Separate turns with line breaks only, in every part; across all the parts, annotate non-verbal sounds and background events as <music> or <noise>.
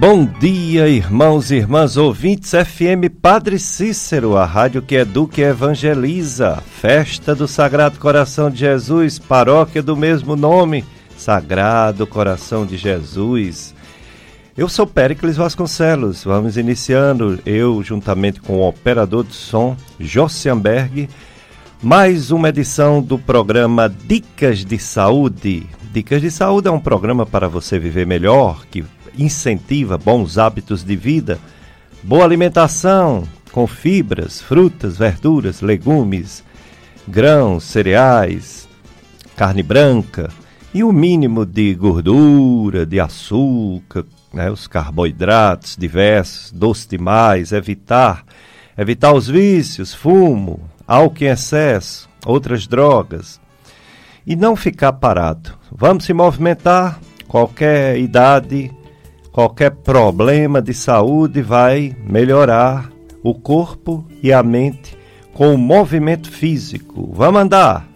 Bom dia, irmãos e irmãs ouvintes FM Padre Cícero, a rádio que educa e evangeliza. Festa do Sagrado Coração de Jesus, paróquia do mesmo nome, Sagrado Coração de Jesus. Eu sou Péricles Vasconcelos. Vamos iniciando, eu juntamente com o operador de som, Jossianberg, mais uma edição do programa Dicas de Saúde. Dicas de Saúde é um programa para você viver melhor, que incentiva bons hábitos de vida, boa alimentação com fibras, frutas, verduras, legumes, grãos, cereais, carne branca e o mínimo de gordura, de açúcar, né, os carboidratos diversos, doce demais, evitar, evitar os vícios, fumo, álcool em excesso, outras drogas. E não ficar parado. Vamos se movimentar, qualquer idade, qualquer problema de saúde vai melhorar o corpo e a mente com o movimento físico. Vamos andar,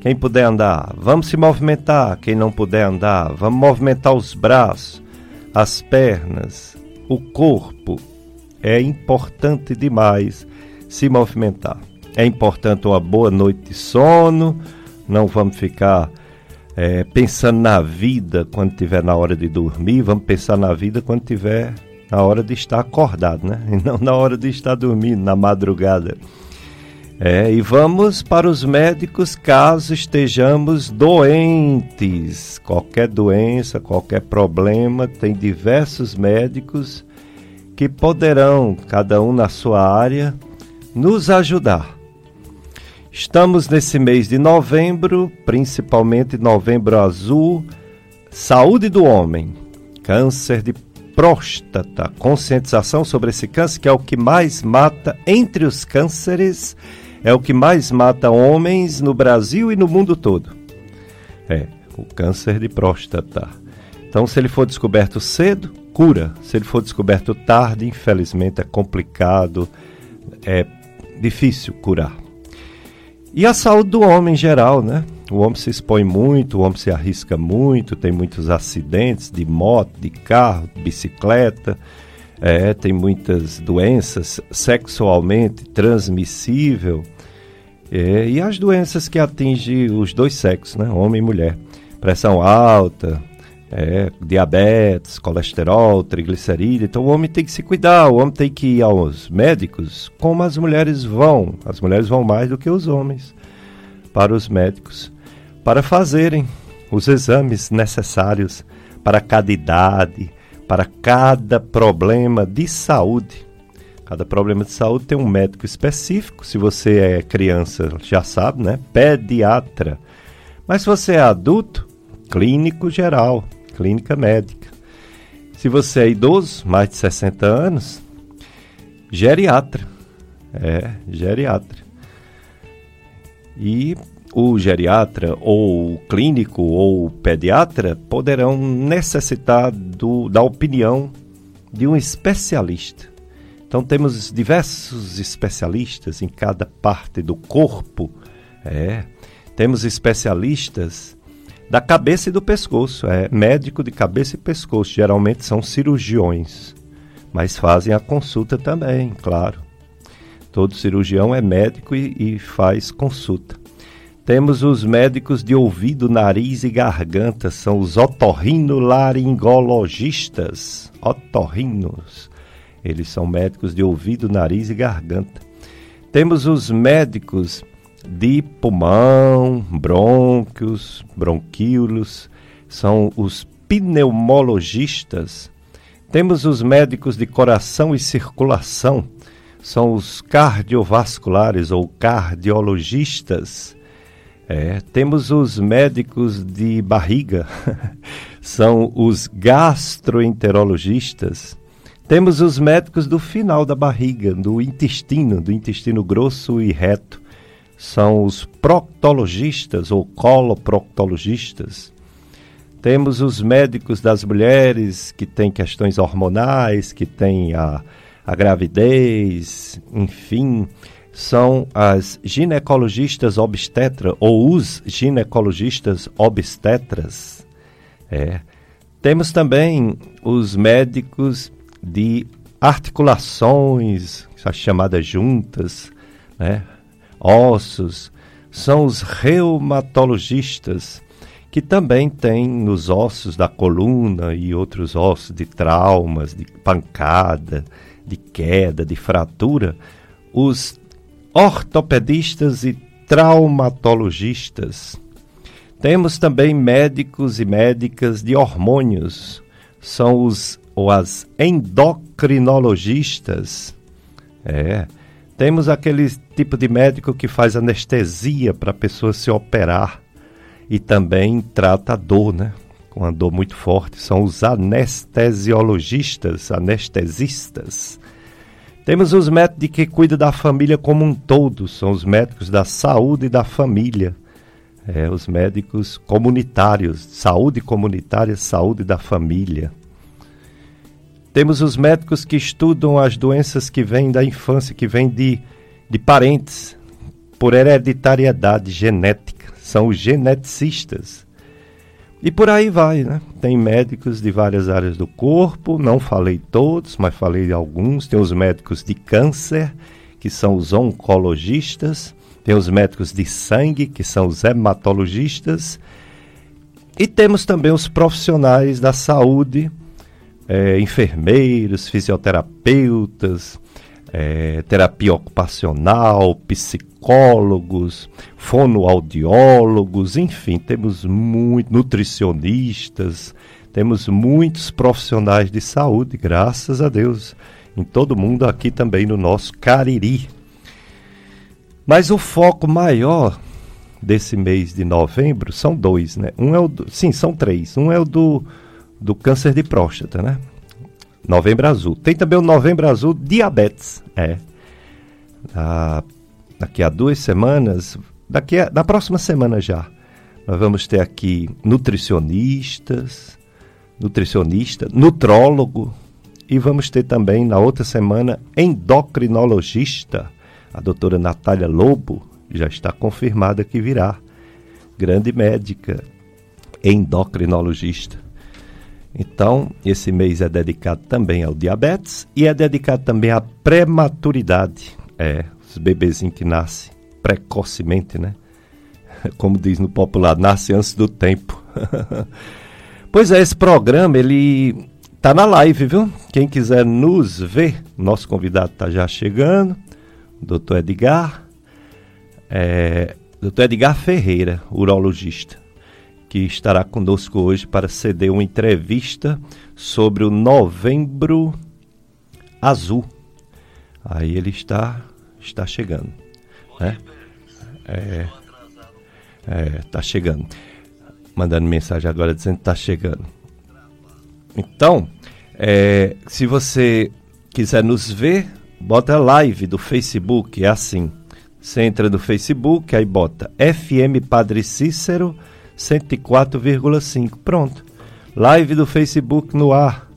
quem puder andar. Vamos se movimentar, quem não puder andar. Vamos movimentar os braços, as pernas, o corpo. É importante demais se movimentar. É importante uma boa noite de sono. Não vamos ficar é, pensando na vida quando estiver na hora de dormir, vamos pensar na vida quando estiver na hora de estar acordado, né? E não na hora de estar dormindo, na madrugada. É, e vamos para os médicos caso estejamos doentes. Qualquer doença, qualquer problema, tem diversos médicos que poderão, cada um na sua área, nos ajudar. Estamos nesse mês de novembro, principalmente novembro azul, saúde do homem, câncer de próstata, conscientização sobre esse câncer que é o que mais mata entre os cânceres, é o que mais mata homens no Brasil e no mundo todo. É, o câncer de próstata. Então, se ele for descoberto cedo, cura. Se ele for descoberto tarde, infelizmente é complicado, é difícil curar. E a saúde do homem em geral, né? O homem se expõe muito, o homem se arrisca muito, tem muitos acidentes de moto, de carro, de bicicleta, é, tem muitas doenças sexualmente transmissível é, e as doenças que atingem os dois sexos, né? Homem e mulher. Pressão alta, é, diabetes, colesterol, triglicerídeo. Então o homem tem que se cuidar, o homem tem que ir aos médicos como as mulheres vão. As mulheres vão mais do que os homens para os médicos para fazerem os exames necessários para cada idade, para cada problema de saúde. Cada problema de saúde tem um médico específico. Se você é criança, já sabe, né? Pediatra. Mas se você é adulto, clínico geral clínica médica. Se você é idoso, mais de 60 anos, geriatra. É, geriatra. E o geriatra, ou o clínico, ou o pediatra poderão necessitar do, da opinião de um especialista. Então temos diversos especialistas em cada parte do corpo. É, temos especialistas da cabeça e do pescoço. É médico de cabeça e pescoço. Geralmente são cirurgiões, mas fazem a consulta também, claro. Todo cirurgião é médico e, e faz consulta. Temos os médicos de ouvido, nariz e garganta, são os otorrinolaringologistas. Otorrinos. Eles são médicos de ouvido, nariz e garganta. Temos os médicos de pulmão, brônquios, bronquíolos, são os pneumologistas. Temos os médicos de coração e circulação, são os cardiovasculares ou cardiologistas. É, temos os médicos de barriga, <laughs> são os gastroenterologistas. Temos os médicos do final da barriga, do intestino, do intestino grosso e reto são os proctologistas ou coloproctologistas. Temos os médicos das mulheres que têm questões hormonais, que têm a, a gravidez, enfim, são as ginecologistas obstetra ou os ginecologistas obstetras. É. Temos também os médicos de articulações, as chamadas juntas, né? Ossos, são os reumatologistas, que também têm nos ossos da coluna e outros ossos de traumas, de pancada, de queda, de fratura, os ortopedistas e traumatologistas. Temos também médicos e médicas de hormônios, são os ou as endocrinologistas. É. Temos aquele tipo de médico que faz anestesia para a pessoa se operar e também trata a dor, né? Com uma dor muito forte. São os anestesiologistas, anestesistas. Temos os médicos que cuidam da família como um todo, são os médicos da saúde e da família. É, os médicos comunitários, saúde comunitária, saúde da família. Temos os médicos que estudam as doenças que vêm da infância, que vêm de, de parentes, por hereditariedade genética. São os geneticistas. E por aí vai, né? Tem médicos de várias áreas do corpo, não falei todos, mas falei de alguns. Tem os médicos de câncer, que são os oncologistas. Tem os médicos de sangue, que são os hematologistas. E temos também os profissionais da saúde, é, enfermeiros, fisioterapeutas, é, terapia ocupacional, psicólogos, fonoaudiólogos, enfim, temos muitos nutricionistas, temos muitos profissionais de saúde, graças a Deus, em todo mundo, aqui também no nosso Cariri. Mas o foco maior desse mês de novembro são dois, né? Um é o do, sim, são três. Um é o do do câncer de próstata, né? Novembro Azul. Tem também o Novembro Azul Diabetes. É. Ah, daqui a duas semanas, daqui a, na próxima semana já, nós vamos ter aqui nutricionistas, nutricionista, nutrólogo e vamos ter também na outra semana endocrinologista. A doutora Natália Lobo já está confirmada que virá. Grande médica, endocrinologista. Então, esse mês é dedicado também ao diabetes e é dedicado também à prematuridade. É, os bebezinhos que nascem precocemente, né? <laughs> Como diz no popular, nasce antes do tempo. <laughs> pois é, esse programa, ele tá na live, viu? Quem quiser nos ver, nosso convidado tá já chegando, doutor Edgar, é, doutor Edgar Ferreira, urologista que estará conosco hoje para ceder uma entrevista sobre o Novembro Azul. Aí ele está está chegando, né? É, é, tá chegando. Mandando mensagem agora dizendo que está chegando. Então, é, se você quiser nos ver, bota live do Facebook, é assim. Você entra no Facebook, aí bota FM Padre Cícero 104,5. Pronto. Live do Facebook no ar.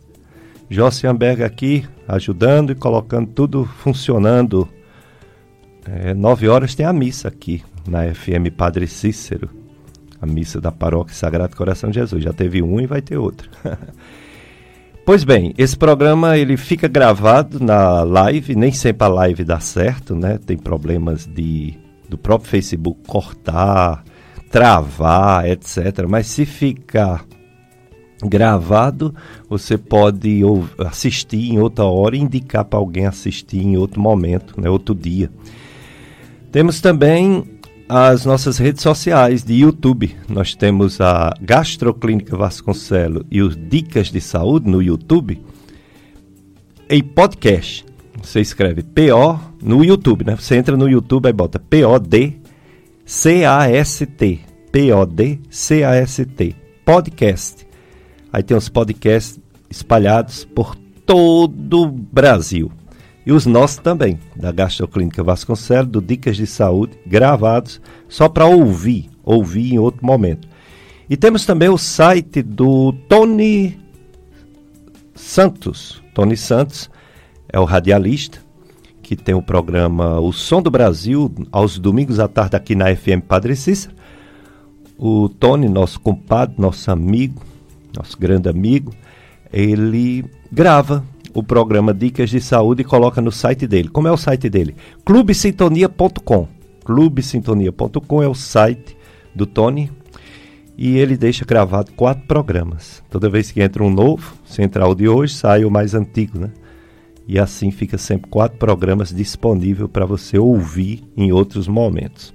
Jossianberg aqui ajudando e colocando tudo funcionando. É, nove horas tem a missa aqui na FM Padre Cícero. A missa da Paróquia Sagrado Coração de Jesus. Já teve um e vai ter outro. <laughs> pois bem, esse programa ele fica gravado na live. Nem sempre a live dá certo, né? Tem problemas de do próprio Facebook cortar travar, etc. Mas se ficar gravado, você pode assistir em outra hora e indicar para alguém assistir em outro momento, né, outro dia. Temos também as nossas redes sociais de YouTube. Nós temos a Gastroclínica Vasconcelo e os Dicas de Saúde no YouTube. Em podcast, você escreve PO no YouTube, né? Você entra no YouTube e bota POD C-A-S-T. P-O-D-C-A-S-T. Podcast. Aí tem os podcasts espalhados por todo o Brasil. E os nossos também, da Gastroclínica Vasconcelos, do Dicas de Saúde, gravados só para ouvir, ouvir em outro momento. E temos também o site do Tony Santos. Tony Santos é o radialista, que tem o programa O Som do Brasil, aos domingos à tarde aqui na FM Padre Cícero. O Tony, nosso compadre, nosso amigo, nosso grande amigo, ele grava o programa Dicas de Saúde e coloca no site dele. Como é o site dele? clubesintonia.com. clubesintonia.com é o site do Tony e ele deixa gravado quatro programas. Toda vez que entra um novo, se o de hoje, sai o mais antigo, né? E assim fica sempre quatro programas disponíveis para você ouvir em outros momentos.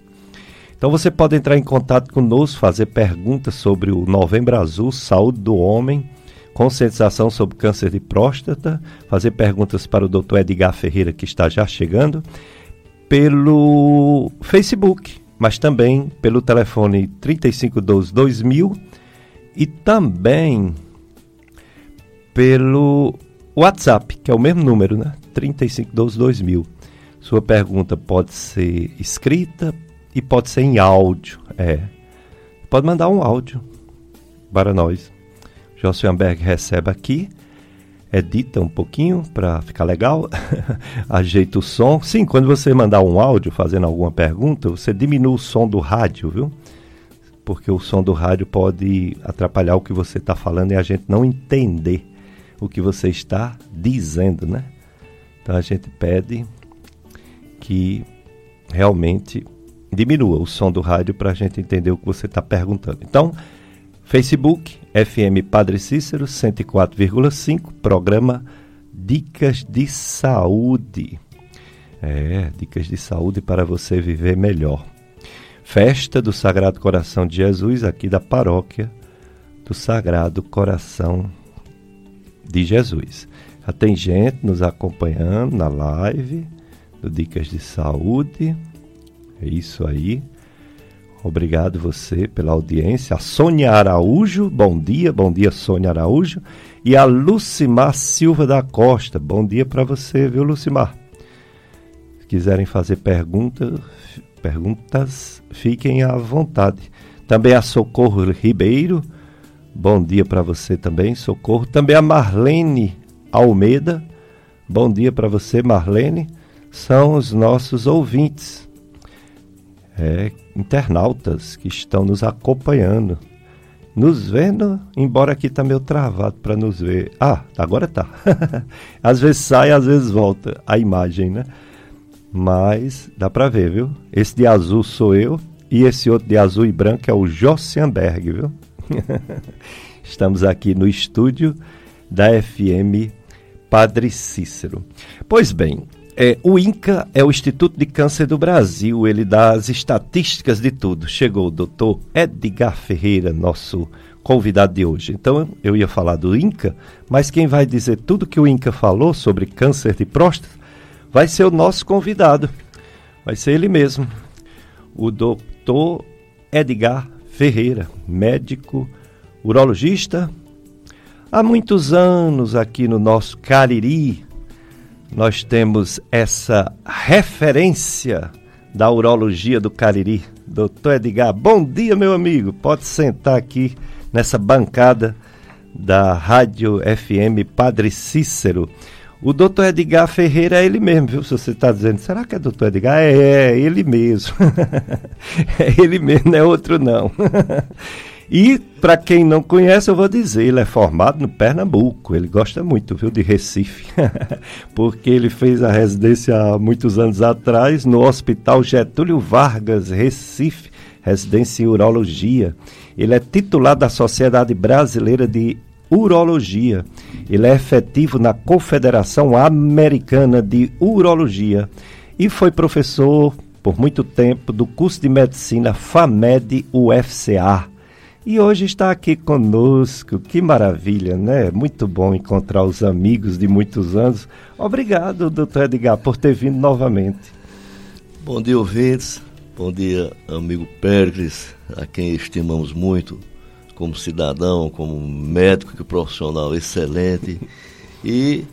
Então você pode entrar em contato conosco, fazer perguntas sobre o Novembro Azul, saúde do homem, conscientização sobre câncer de próstata, fazer perguntas para o Dr. Edgar Ferreira, que está já chegando, pelo Facebook, mas também pelo telefone 3512 2000 e também pelo WhatsApp, que é o mesmo número, né? 3512 2000. Sua pergunta pode ser escrita e pode ser em áudio, é. Pode mandar um áudio para nós. Josfianberg recebe aqui, edita um pouquinho para ficar legal, <laughs> ajeita o som. Sim, quando você mandar um áudio fazendo alguma pergunta, você diminui o som do rádio, viu? Porque o som do rádio pode atrapalhar o que você está falando e a gente não entender o que você está dizendo, né? Então a gente pede que realmente diminua o som do rádio para a gente entender o que você está perguntando. Então, Facebook, FM Padre Cícero 104,5, programa Dicas de Saúde. É, dicas de saúde para você viver melhor. Festa do Sagrado Coração de Jesus, aqui da paróquia do Sagrado Coração de Jesus. Já tem gente nos acompanhando na live do Dicas de Saúde. É isso aí. Obrigado você pela audiência. A Sônia Araújo, bom dia, bom dia Sônia Araújo. E a Lucimar Silva da Costa, bom dia para você, viu Lucimar? Se quiserem fazer perguntas, perguntas, fiquem à vontade. Também a Socorro Ribeiro, bom dia para você também, Socorro. Também a Marlene Almeida, bom dia para você, Marlene. São os nossos ouvintes é, internautas que estão nos acompanhando, nos vendo, embora aqui está meio travado para nos ver. Ah, agora tá. <laughs> às vezes sai, às vezes volta a imagem, né? Mas dá para ver, viu? Esse de azul sou eu e esse outro de azul e branco é o Jossianberg, viu? <laughs> Estamos aqui no estúdio da FM Padre Cícero. Pois bem, é, o INCA é o Instituto de Câncer do Brasil, ele dá as estatísticas de tudo. Chegou o doutor Edgar Ferreira, nosso convidado de hoje. Então, eu ia falar do INCA, mas quem vai dizer tudo que o INCA falou sobre câncer de próstata vai ser o nosso convidado. Vai ser ele mesmo, o doutor Edgar Ferreira, médico urologista. Há muitos anos aqui no nosso Cariri, nós temos essa referência da urologia do Cariri, doutor Edgar. Bom dia, meu amigo. Pode sentar aqui nessa bancada da Rádio FM Padre Cícero. O doutor Edgar Ferreira é ele mesmo, viu? Se você está dizendo, será que é doutor Edgar? É, é ele mesmo. <laughs> é ele mesmo, não é outro não. <laughs> E, para quem não conhece, eu vou dizer, ele é formado no Pernambuco. Ele gosta muito, viu, de Recife. <laughs> Porque ele fez a residência há muitos anos atrás no Hospital Getúlio Vargas, Recife, residência em urologia. Ele é titular da Sociedade Brasileira de Urologia. Ele é efetivo na Confederação Americana de Urologia e foi professor por muito tempo do curso de medicina FAMED UFCA e hoje está aqui conosco. Que maravilha, né? Muito bom encontrar os amigos de muitos anos. Obrigado, doutor Edgar, por ter vindo novamente.
Bom dia, ouvintes. Bom dia, amigo Péricles, a quem estimamos muito como cidadão, como médico, que profissional excelente. E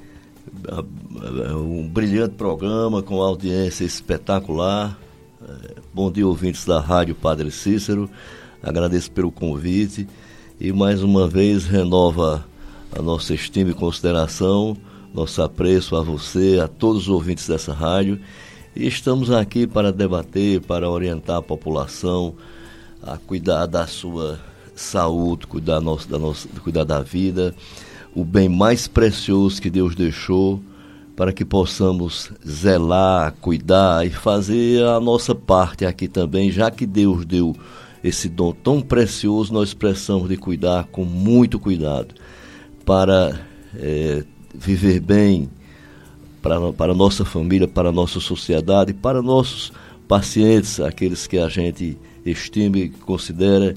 um brilhante programa com audiência espetacular. É, bom dia, ouvintes da Rádio Padre Cícero. Agradeço pelo convite e mais uma vez renova a nossa estima e consideração, nosso apreço a você, a todos os ouvintes dessa rádio. E estamos aqui para debater, para orientar a população a cuidar da sua saúde, cuidar, nosso, da nossa, cuidar da vida, o bem mais precioso que Deus deixou, para que possamos zelar, cuidar e fazer a nossa parte aqui também, já que Deus deu esse dom tão precioso, nós precisamos de cuidar com muito cuidado para é, viver bem para, para a nossa família, para a nossa sociedade, para nossos pacientes, aqueles que a gente estima e considera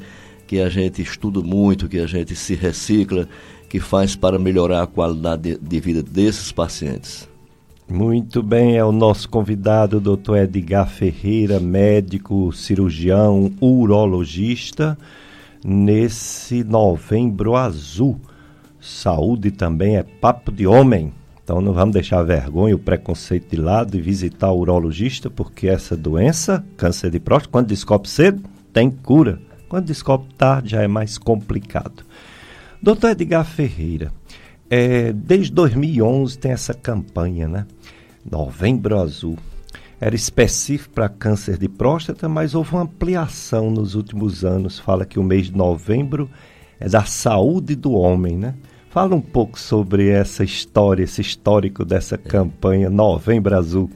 que a gente estuda muito, que a gente se recicla, que faz para melhorar a qualidade de, vida desses pacientes.
Muito bem, é o nosso convidado, doutor Edgar Ferreira, médico, cirurgião, urologista, nesse novembro azul. Saúde também é papo de homem. Então não vamos deixar a vergonha, o preconceito de lado e visitar o urologista, porque essa doença, câncer de próstata, quando descobre cedo, tem cura. Quando descobre tarde, já é mais complicado. Doutor Edgar Ferreira, é, desde 2011 tem essa campanha, né? Novembro Azul. Era específico para câncer de próstata, mas houve uma ampliação nos últimos anos. Fala que o mês de novembro é da saúde do homem, né? Fala um pouco sobre essa história, esse histórico dessa campanha Novembro Azul.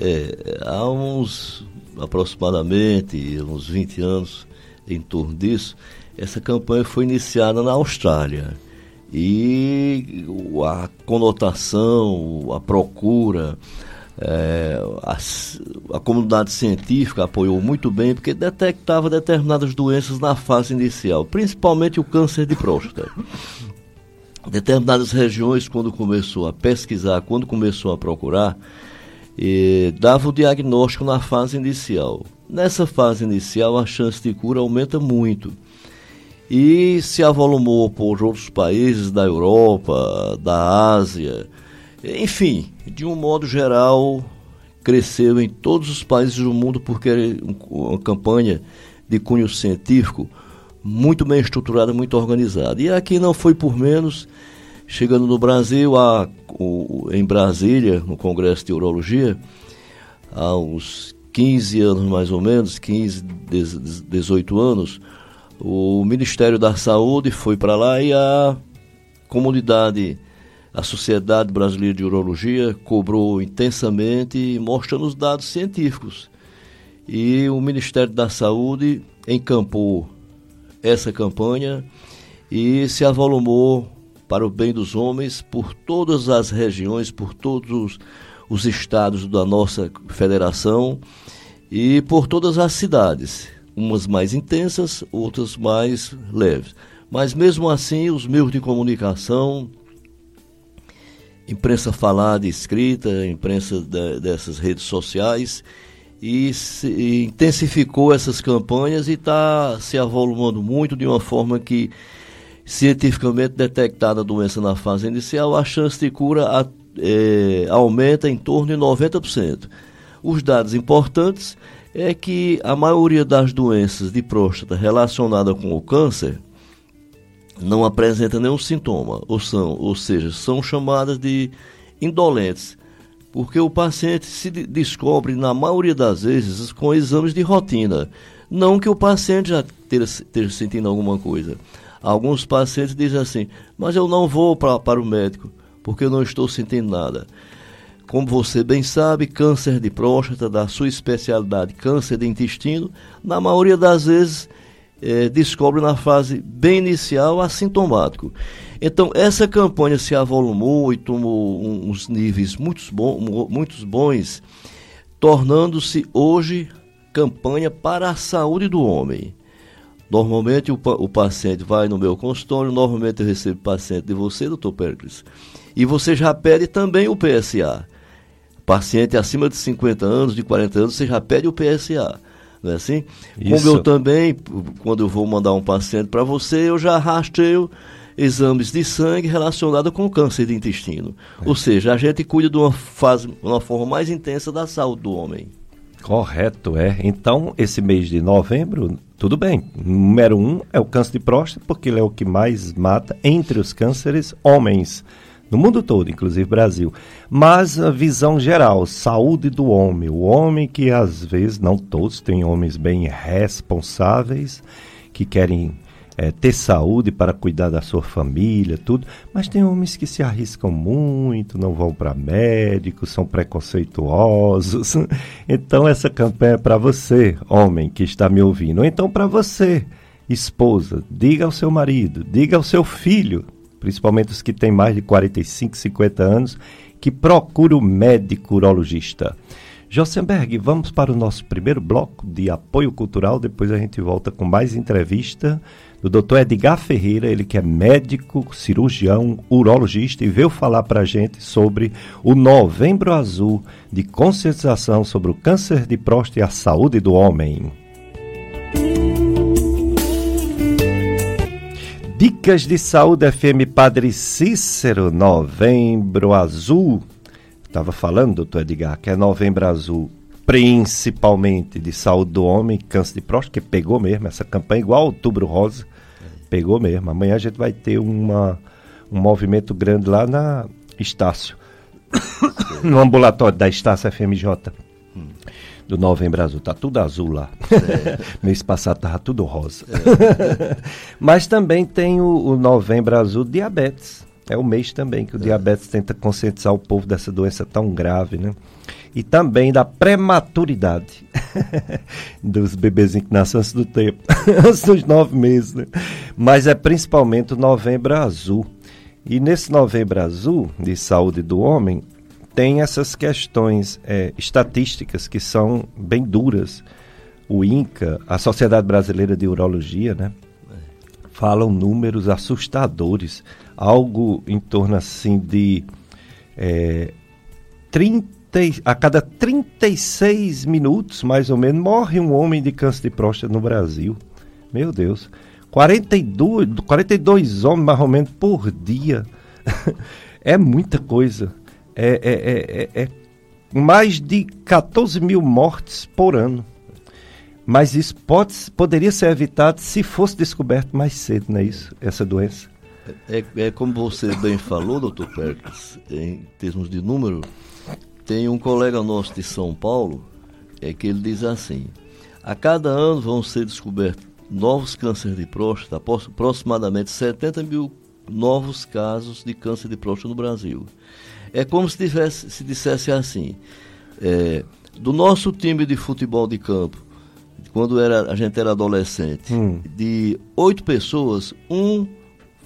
É, há uns aproximadamente uns 20 anos em torno disso, essa campanha foi iniciada na Austrália e a conotação, a procura, é, a, a, comunidade científica apoiou muito bem porque detectava determinadas doenças na fase inicial, principalmente o câncer de próstata. Determinadas regiões, quando começou a pesquisar, quando começou a procurar, eh, dava o diagnóstico na fase inicial. Nessa fase inicial, a chance de cura aumenta muito e se avolumou por outros países da Europa, da Ásia, enfim, de um modo geral, cresceu em todos os países do mundo porque uma campanha de cunho científico muito bem estruturada, muito organizada. E aqui não foi por menos, chegando no Brasil, a, o, em Brasília, no Congresso de Urologia, há uns 15 anos mais ou menos, 15, 18 anos, o Ministério da Saúde foi para lá e a comunidade, a Sociedade Brasileira de Urologia cobrou intensamente, mostrando os dados científicos. E o Ministério da Saúde encampou essa campanha e se avolumou para o bem dos homens por todas as regiões, por todos os estados da nossa federação e por todas as cidades umas mais intensas, outras mais leves. Mas mesmo assim, os meios de comunicação, imprensa falada e escrita, imprensa de, dessas redes sociais, e, se, intensificou essas campanhas e está se avolumando muito de uma forma que, cientificamente detectada a doença na fase inicial, a chance de cura é, aumenta em torno de 90%. Os dados importantes é que a maioria das doenças de próstata relacionada com o câncer não apresenta nenhum sintoma, ou, são, ou seja, são chamadas de indolentes, porque o paciente se descobre, na maioria das vezes, com exames de rotina. Não que o paciente já esteja sentindo alguma coisa. Alguns pacientes dizem assim, mas eu não vou pra, para o médico, porque eu não estou sentindo nada. Como você bem sabe, câncer de próstata, da sua especialidade, câncer de intestino, na maioria das vezes é, descobre na fase bem inicial assintomático. Então, essa campanha se avolumou e tomou uns níveis muito, bom, muito bons, tornando-se hoje campanha para a saúde do homem. Normalmente o, o, paciente vai no meu consultório, normalmente eu recebo paciente de você, doutor Pericles, e você já pede também o PSA paciente acima de 50 anos, de 40 anos, você já pede o PSA. Não é assim? Isso. Como eu também, quando eu vou mandar um paciente para você, eu já rastreio exames de sangue relacionados com câncer de intestino. É. Ou seja, a gente cuida de uma fase, uma forma mais intensa da saúde do homem.
Correto, é. Então, esse mês de novembro, tudo bem. Número um é o câncer de próstata, porque ele é o que mais mata entre os cânceres homens no mundo todo, inclusive Brasil. Mas a visão geral, saúde do homem, o homem que às vezes, não todos, tem homens bem responsáveis, que querem é, ter saúde para cuidar da sua família, tudo. Mas tem homens que se arriscam muito, não vão para médico, são preconceituosos. <laughs> Então essa campanha é para você, homem que está me ouvindo, ou então para você, esposa. Diga ao seu marido, diga ao seu filho, principalmente os que têm mais de 45, 50 anos, que procure o médico urologista. Josenberg, vamos para o nosso primeiro bloco de apoio cultural, depois a gente volta com mais entrevista do Dr. Edgar Ferreira, ele que é médico, cirurgião, urologista e veio falar para a gente sobre o Novembro Azul de conscientização sobre o câncer de próstata e a saúde do homem. Dicas de Saúde FM Padre Cícero, Novembro Azul. Estava falando, doutor Edgar, que é Novembro Azul, principalmente de saúde do homem, câncer de próstata, que pegou mesmo essa campanha, igual Outubro Rosa, pegou mesmo. Amanhã a gente vai ter uma, um movimento grande lá na Estácio, <coughs> no ambulatório da Estácio FMJ do Novembro Azul. Tá tudo azul lá. É. <laughs> Mês passado tava tudo rosa. É. <laughs> Mas também tem o, o, Novembro Azul Diabetes. É o mês também que o é. diabetes tenta conscientizar o povo dessa doença tão grave, né? E também da prematuridade <laughs> dos bebezinhos que nascem antes do tempo, antes dos nove meses, né? Mas é principalmente o Novembro Azul. E nesse Novembro Azul de saúde do homem, tem essas questões é, estatísticas que são bem duras. O INCA, a Sociedade Brasileira de Urologia, né? Falam números assustadores. Algo em torno assim de é, 30, a cada 36 minutos, mais ou menos, morre um homem de câncer de próstata no Brasil. Meu Deus. 42, 42 homens, mais ou menos, por dia. <laughs> é muita coisa. É, é, é, é, é mais de 14 mil mortes por ano. Mas isso pode, poderia ser evitado se fosse descoberto mais cedo, não é isso? Essa doença.
É, é como você bem falou, doutor Perkins, em termos de número, tem um colega nosso de São Paulo, é que ele diz assim, a cada ano vão ser descobertos novos cânceres de próstata, aproximadamente 70 mil novos casos de câncer de próstata no Brasil. É como se, tivesse, se dissesse assim: é, do nosso time de futebol de campo, quando era, a gente era adolescente, hum. de oito pessoas, um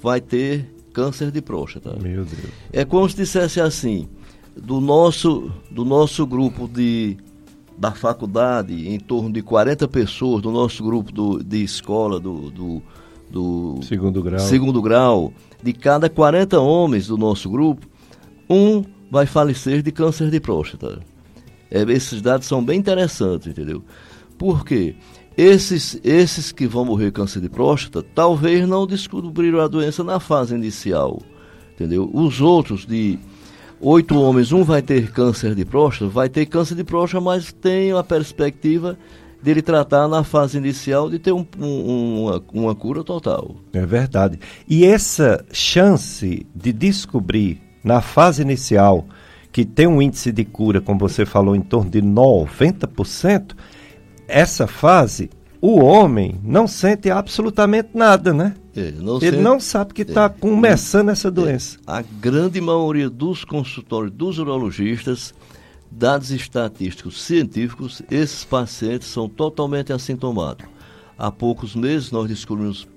vai ter câncer de próstata.
Meu Deus.
É como se dissesse assim: do nosso, do nosso grupo de da faculdade, em torno de 40 pessoas, do nosso grupo do, de escola, do, do, do
segundo grau.
segundo grau, de cada 40 homens do nosso grupo, um vai falecer de câncer de próstata. É, esses dados são bem interessantes, entendeu? Por quê? Esses, esses que vão morrer de câncer de próstata talvez não descobriram a doença na fase inicial, entendeu? Os outros de oito homens, um vai ter câncer de próstata, vai ter câncer de próstata, mas tem a perspectiva dele tratar na fase inicial de ter um, um, uma, uma cura total.
É verdade. E essa chance de descobrir na fase inicial, que tem um índice de cura, como você falou, em torno de 90%, essa fase, o homem não sente absolutamente nada, né? É, não Ele sente... não sabe que está é, começando essa é, doença.
A grande maioria dos consultórios dos urologistas, dados estatísticos científicos, esses pacientes são totalmente assintomáticos. Há poucos meses nós descobrimos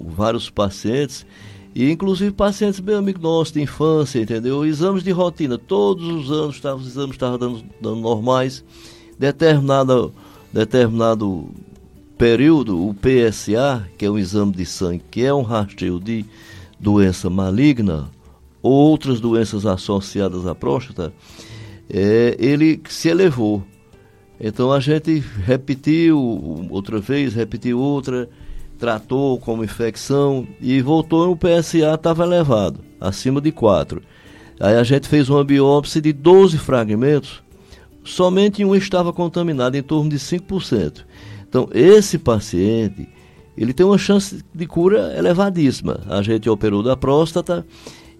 vários pacientes e inclusive pacientes bem amigos nossos de infância, entendeu? Exames de rotina, todos os anos tavam, os exames estavam dando, dando normais. Determinado, determinado período, o PSA, que é um exame de sangue, que é um rastreio de doença maligna, outras doenças associadas à próstata, é, ele se elevou. Então a gente repetiu outra vez, repetiu outra, tratou como infecção e voltou o PSA estava elevado, acima de 4. Aí a gente fez uma biópsia de 12 fragmentos, somente um estava contaminado, em torno de 5%. Então, esse paciente, ele tem uma chance de cura elevadíssima. A gente operou da próstata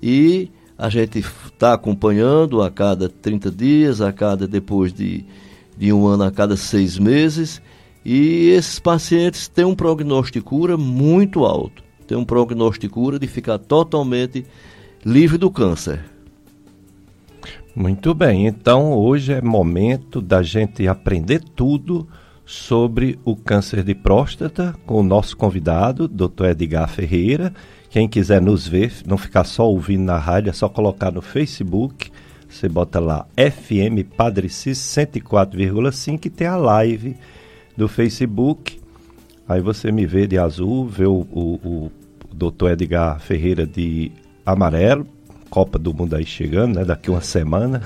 e a gente está acompanhando a cada 30 dias, a cada depois de, de um ano, a cada seis meses E esses pacientes têm um prognóstico de cura muito alto. Tem um prognóstico de cura de ficar totalmente livre do câncer.
Muito bem, então hoje é momento da gente aprender tudo sobre o câncer de próstata com o nosso convidado, Dr. Edgar Ferreira. Quem quiser nos ver, não ficar só ouvindo na rádio, é só colocar no Facebook. Você bota lá FM Padre Cis 104,5 e tem a live do Facebook. Aí você me vê de azul, vê o, o, o Dr. Edgar Ferreira de amarelo, Copa do Mundo aí chegando, né? Daqui uma semana.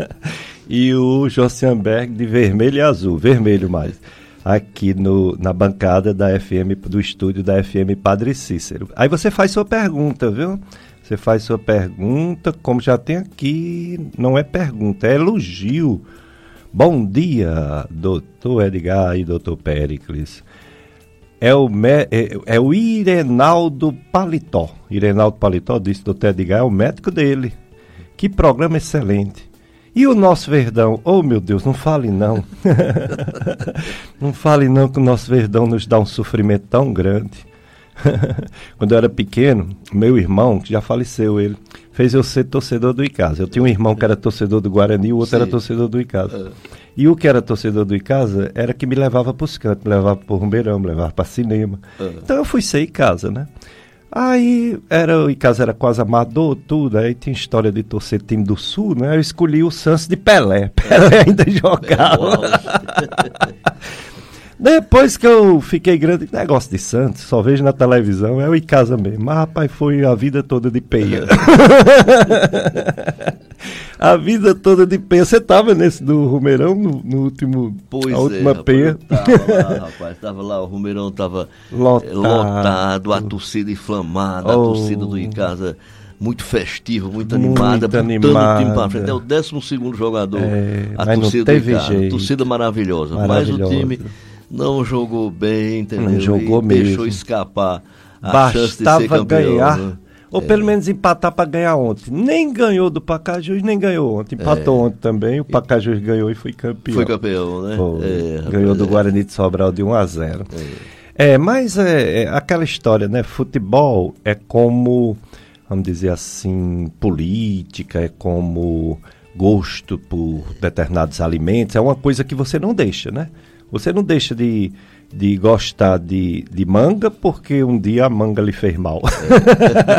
<laughs> e o Josianberg de vermelho e azul, vermelho mais. Aqui no, na bancada da FM, do estúdio da FM Padre Cícero. Aí você faz sua pergunta, viu? Você faz sua pergunta, como já tem aqui, não é pergunta, é elogio. Bom dia, doutor Edgar e doutor Pericles é o, é, é, o Irenaldo Paletó. Irenaldo Paletó disse, doutor Edgar, é o médico dele. Que programa excelente. E o nosso Verdão? Oh, meu Deus, não fale não. <laughs> não fale não que o nosso Verdão nos dá um sofrimento tão grande. <laughs> Quando eu era pequeno, meu irmão, que já faleceu ele, fez eu ser torcedor do Icasa. Eu tinha um irmão que era torcedor do Guarani e o outro Sim. era torcedor do Icasa. Uh. E o que era torcedor do Icasa era que me levava para os cantos, me levava para o Rumbeirão, me levava para cinema. Uhum. Então eu fui ser Icasa, né? Aí era, o Icasa era quase amador, tudo, aí tinha história de torcer time do Sul, né? Eu escolhi o Santos de Pelé. <laughs> Pelé ainda jogava. <laughs> Depois que eu fiquei grande, negócio de Santos, só vejo na televisão, é o Icasa mesmo. Mas, rapaz, foi a vida toda de peia. <laughs> a vida toda de peia. Você estava nesse do Rumeirão, no, no último,
pois
a última
é,
peia?
Tava lá, rapaz, tava lá, o Rumeirão estava lotado. lotado, a torcida inflamada, oh. a torcida do Icasa muito festivo, muito, muito animada,
animada.
o time para frente. É o 12 jogador. É, a torcida do Icasa, torcida maravilhosa. maravilhosa. Mas o time não jogou bem, entendeu? Não
jogou
e
mesmo.
Deixou escapar a
Bastava
campeão.
ganhar.
Né?
Ou é. pelo menos empatar para ganhar ontem. Nem ganhou do Pacajus, nem ganhou ontem. Empatou é. ontem também. O Pacajus ganhou e foi campeão.
Foi campeão, né?
É, ganhou do Guarani de Sobral de 1 a 0. É, é mas é, é, aquela história, né? Futebol é como, vamos dizer assim, política, é como gosto por determinados alimentos. É uma coisa que você não deixa, né? Você não deixa de, de gostar de, de manga porque um dia a manga lhe fez mal.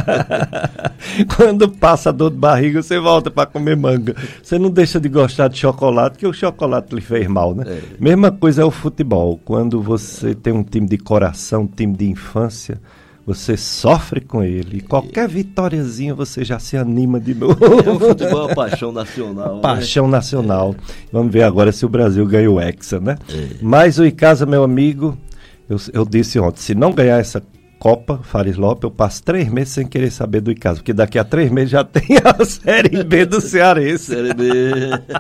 <laughs> Quando passa a dor de barriga, você volta para comer manga. Você não deixa de gostar de chocolate porque o chocolate lhe fez mal, né? É. Mesma coisa é o futebol. Quando você tem um time de coração, um time de infância, você sofre com ele. E qualquer vitóriazinha você já se anima de novo.
É, o futebol é uma paixão nacional. Né?
Paixão né? nacional. Vamos ver agora se o Brasil ganha o Hexa, né? É. Mas o Icasa, meu amigo, eu, eu disse ontem, se não ganhar essa Copa Fares Lopes, eu passo três meses sem querer saber do Icasa, porque daqui a três meses já <laughs> tem a Série B do Cearense.
Série B.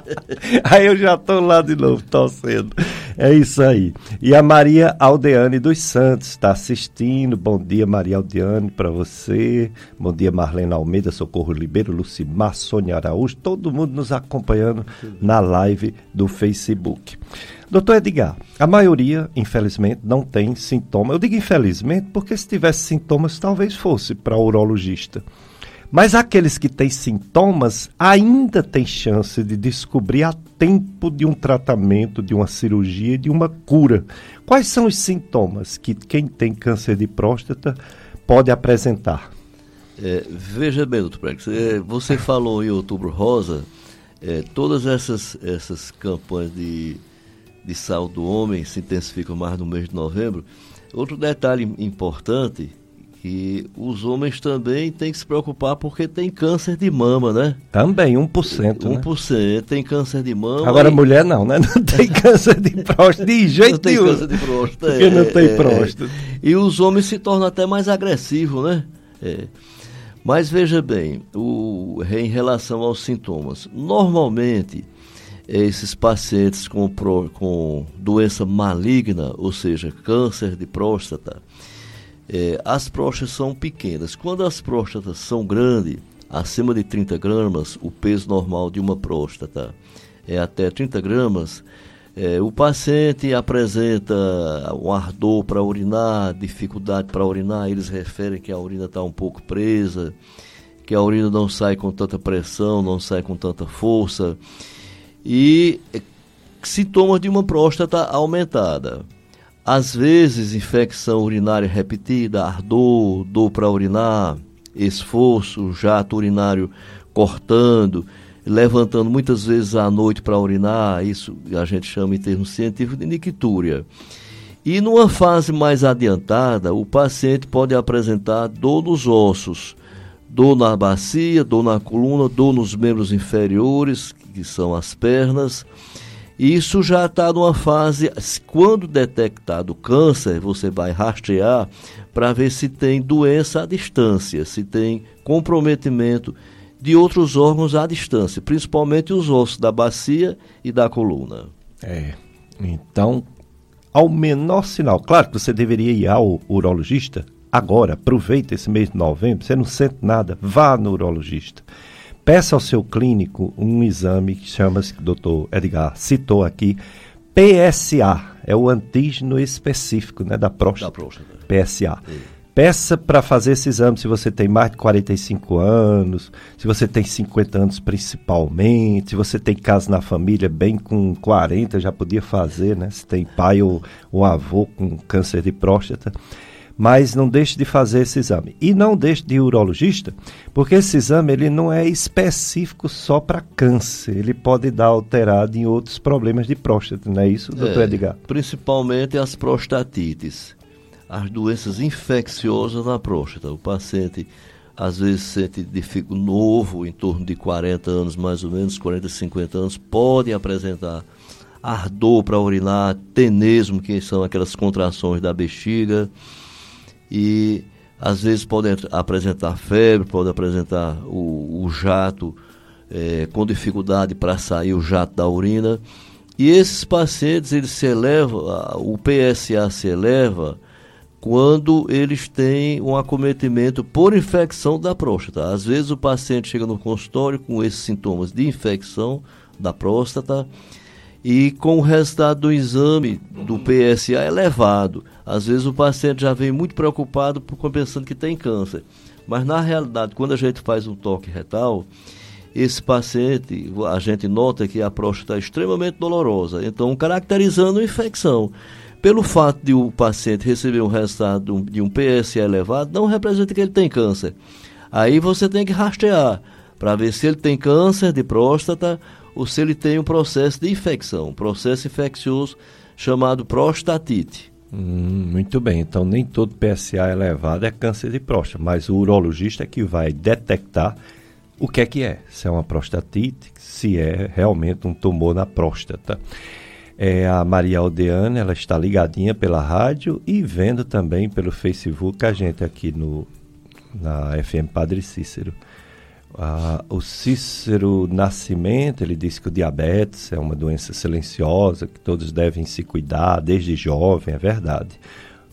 <laughs>
aí eu já estou lá de novo, torcendo. É isso aí. E a Maria Aldeane dos Santos está assistindo. Bom dia, Maria Aldeane, para você. Bom dia, Marlene Almeida, Socorro Ribeiro, Lucimar, Sônia Araújo, todo mundo nos acompanhando na live do Facebook. Doutor Edgar, a maioria, infelizmente, não tem sintoma. Eu digo infelizmente porque se tivesse sintomas, talvez fosse para urologista. Mas aqueles que têm sintomas ainda têm chance de descobrir a tempo de um tratamento, de uma cirurgia, de uma cura. Quais são os sintomas que quem tem câncer de próstata pode apresentar?
É, veja bem, doutor Prex, é, você falou em outubro rosa, é, todas essas, essas campanhas de de saúde do homem se intensificam mais no mês de novembro. Outro detalhe importante que os homens também têm que se preocupar porque tem câncer de mama, né?
Também, 1%.
1% né? tem câncer de mama.
Agora, e... mulher não, né? <laughs> Não tem câncer de próstata de jeito
não tem câncer de próstata.
Porque é, não tem é, próstata.
E os homens se tornam até mais agressivos, né? É. Mas veja bem, o, em relação aos sintomas, normalmente esses pacientes com, com doença maligna, ou seja, câncer de próstata, é, as próstatas são pequenas. Quando as próstatas são grandes, acima de 30 gramas, o peso normal de uma próstata é até 30 gramas, É, o paciente apresenta um ardor para urinar, dificuldade para urinar, eles referem que a urina está um pouco presa, que a urina não sai com tanta pressão, não sai com tanta força, e sintomas de uma próstata aumentada. Às vezes, infecção urinária repetida, ardor, dor para urinar, esforço, jato urinário cortando, levantando muitas vezes à noite para urinar, isso a gente chama em termos científicos de nictúria. E numa fase mais adiantada, o paciente pode apresentar dor nos ossos, dor na bacia, dor na coluna, dor nos membros inferiores, que são as pernas. Isso já está numa fase, quando detectado câncer, você vai rastrear para ver se tem doença à distância, se tem comprometimento de outros órgãos à distância, principalmente os ossos da bacia e da coluna.
É. Então, ao menor sinal, claro que você deveria ir ao urologista agora, aproveita esse mês de novembro, você não sente nada, vá no urologista. Peça ao seu clínico um exame que chama-se, doutor Edgar citou aqui, PSA, é o antígeno específico né, da próstata. Da próstata. PSA. É. Peça para fazer esse exame se você tem mais de 45 anos, se você tem 50 anos principalmente, se você tem caso na família bem com 40, já podia fazer, né? Se tem pai ou, ou avô com câncer de próstata. Mas não deixe de fazer esse exame. E não deixe de ir urologista, porque esse exame ele não é específico só para câncer. Ele pode dar alterado em outros problemas de próstata, não é isso, doutor
é,
Edgar?
Principalmente as prostatites as doenças infecciosas na próstata. O paciente às vezes sente dificuldade novo, em torno de 40 anos, mais ou menos, 40, 50 anos, pode apresentar ardor para urinar, tenesmo, que são aquelas contrações da bexiga, e às vezes pode apresentar febre, pode apresentar o, o jato é, com dificuldade para sair o jato da urina. E esses pacientes, eles se elevam, o PSA se eleva quando eles têm um acometimento por infecção da próstata. Às vezes o paciente chega no consultório com esses sintomas de infecção da próstata e com o resultado do exame do PSA elevado. Às vezes o paciente já vem muito preocupado por pensando que tem câncer. Mas na realidade, quando a gente faz um toque retal, esse paciente, a gente nota que a próstata é extremamente dolorosa, então caracterizando infecção pelo fato de o paciente receber um resultado de um PSA elevado, não representa que ele tem câncer. Aí você tem que rastrear para ver se ele tem câncer de próstata ou se ele tem um processo de infecção, um processo infeccioso chamado prostatite.
Hum, muito bem, então nem todo PSA elevado é câncer de próstata, mas o urologista é que vai detectar o que é que é, se é uma prostatite, se é realmente um tumor na próstata. É a Maria Aldeana, ela está ligadinha pela rádio e vendo também pelo Facebook a gente aqui no na FM Padre Cícero. Ah, o Cícero Nascimento, ele disse que o diabetes é uma doença silenciosa, que todos devem se cuidar desde jovem, é verdade.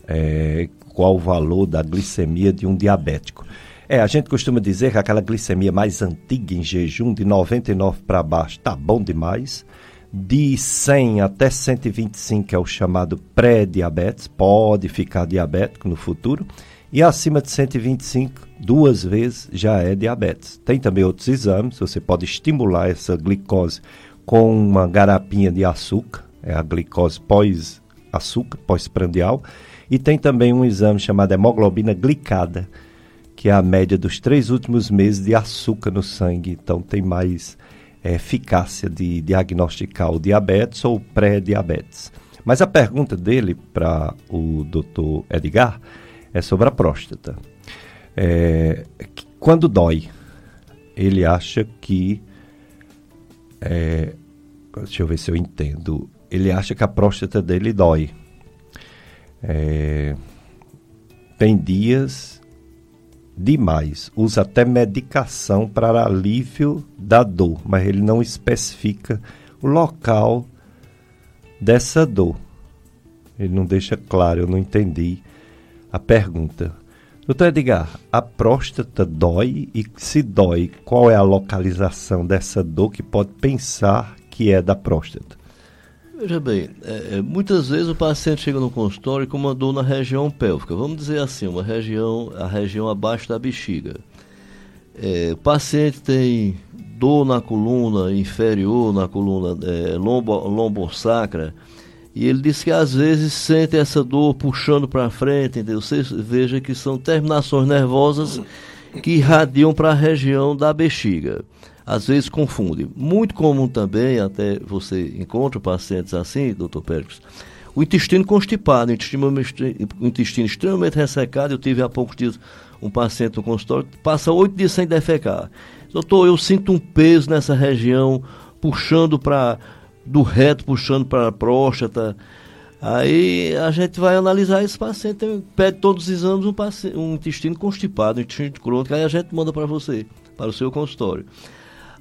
É, qual o valor da glicemia de um diabético? É, a gente costuma dizer que aquela glicemia mais antiga em jejum, de 99 para baixo, tá bom demais de 100 até 125 é o chamado pré-diabetes, pode ficar diabético no futuro, e acima de 125, duas vezes já é diabetes. Tem também outros exames, você pode estimular essa glicose com uma garapinha de açúcar, é a glicose pós-açúcar, pós-prandial, e tem também um exame chamado hemoglobina glicada, que é a média dos três últimos meses de açúcar no sangue, então tem mais eficácia de diagnosticar o diabetes ou pré-diabetes. Mas a pergunta dele para o doutor Edgar é sobre a próstata. É, quando dói, ele acha que. É, deixa eu ver se eu entendo. Ele acha que a próstata dele dói. É, tem dias demais. Usa até medicação para alívio da dor, mas ele não especifica o local dessa dor. Ele não deixa claro, eu não entendi a pergunta. Doutor Edgar, a próstata dói e se dói, qual é a localização dessa dor que pode pensar que é da próstata?
Veja bem, é, é, muitas vezes o paciente chega no consultório com uma dor na região pélvica, vamos dizer assim, uma região, a região abaixo da bexiga. É, o paciente tem dor na coluna inferior, na coluna é, lombo, lombosacra, e ele diz que às vezes sente essa dor puxando para frente, entendeu? Você veja que são terminações nervosas que irradiam para a região da bexiga. Às vezes confunde. Muito comum também, até você encontra pacientes assim, doutor Pérez, o intestino constipado, o intestino, o intestino extremamente ressecado. Eu tive há poucos dias um paciente no consultório que passa oito dias sem defecar. Doutor, eu sinto um peso nessa região, puxando para do reto, puxando para a próstata. Aí a gente vai analisar esse paciente, pede todos os exames um, paciente, um intestino constipado, um intestino crônico, aí a gente manda para você, para o seu consultório.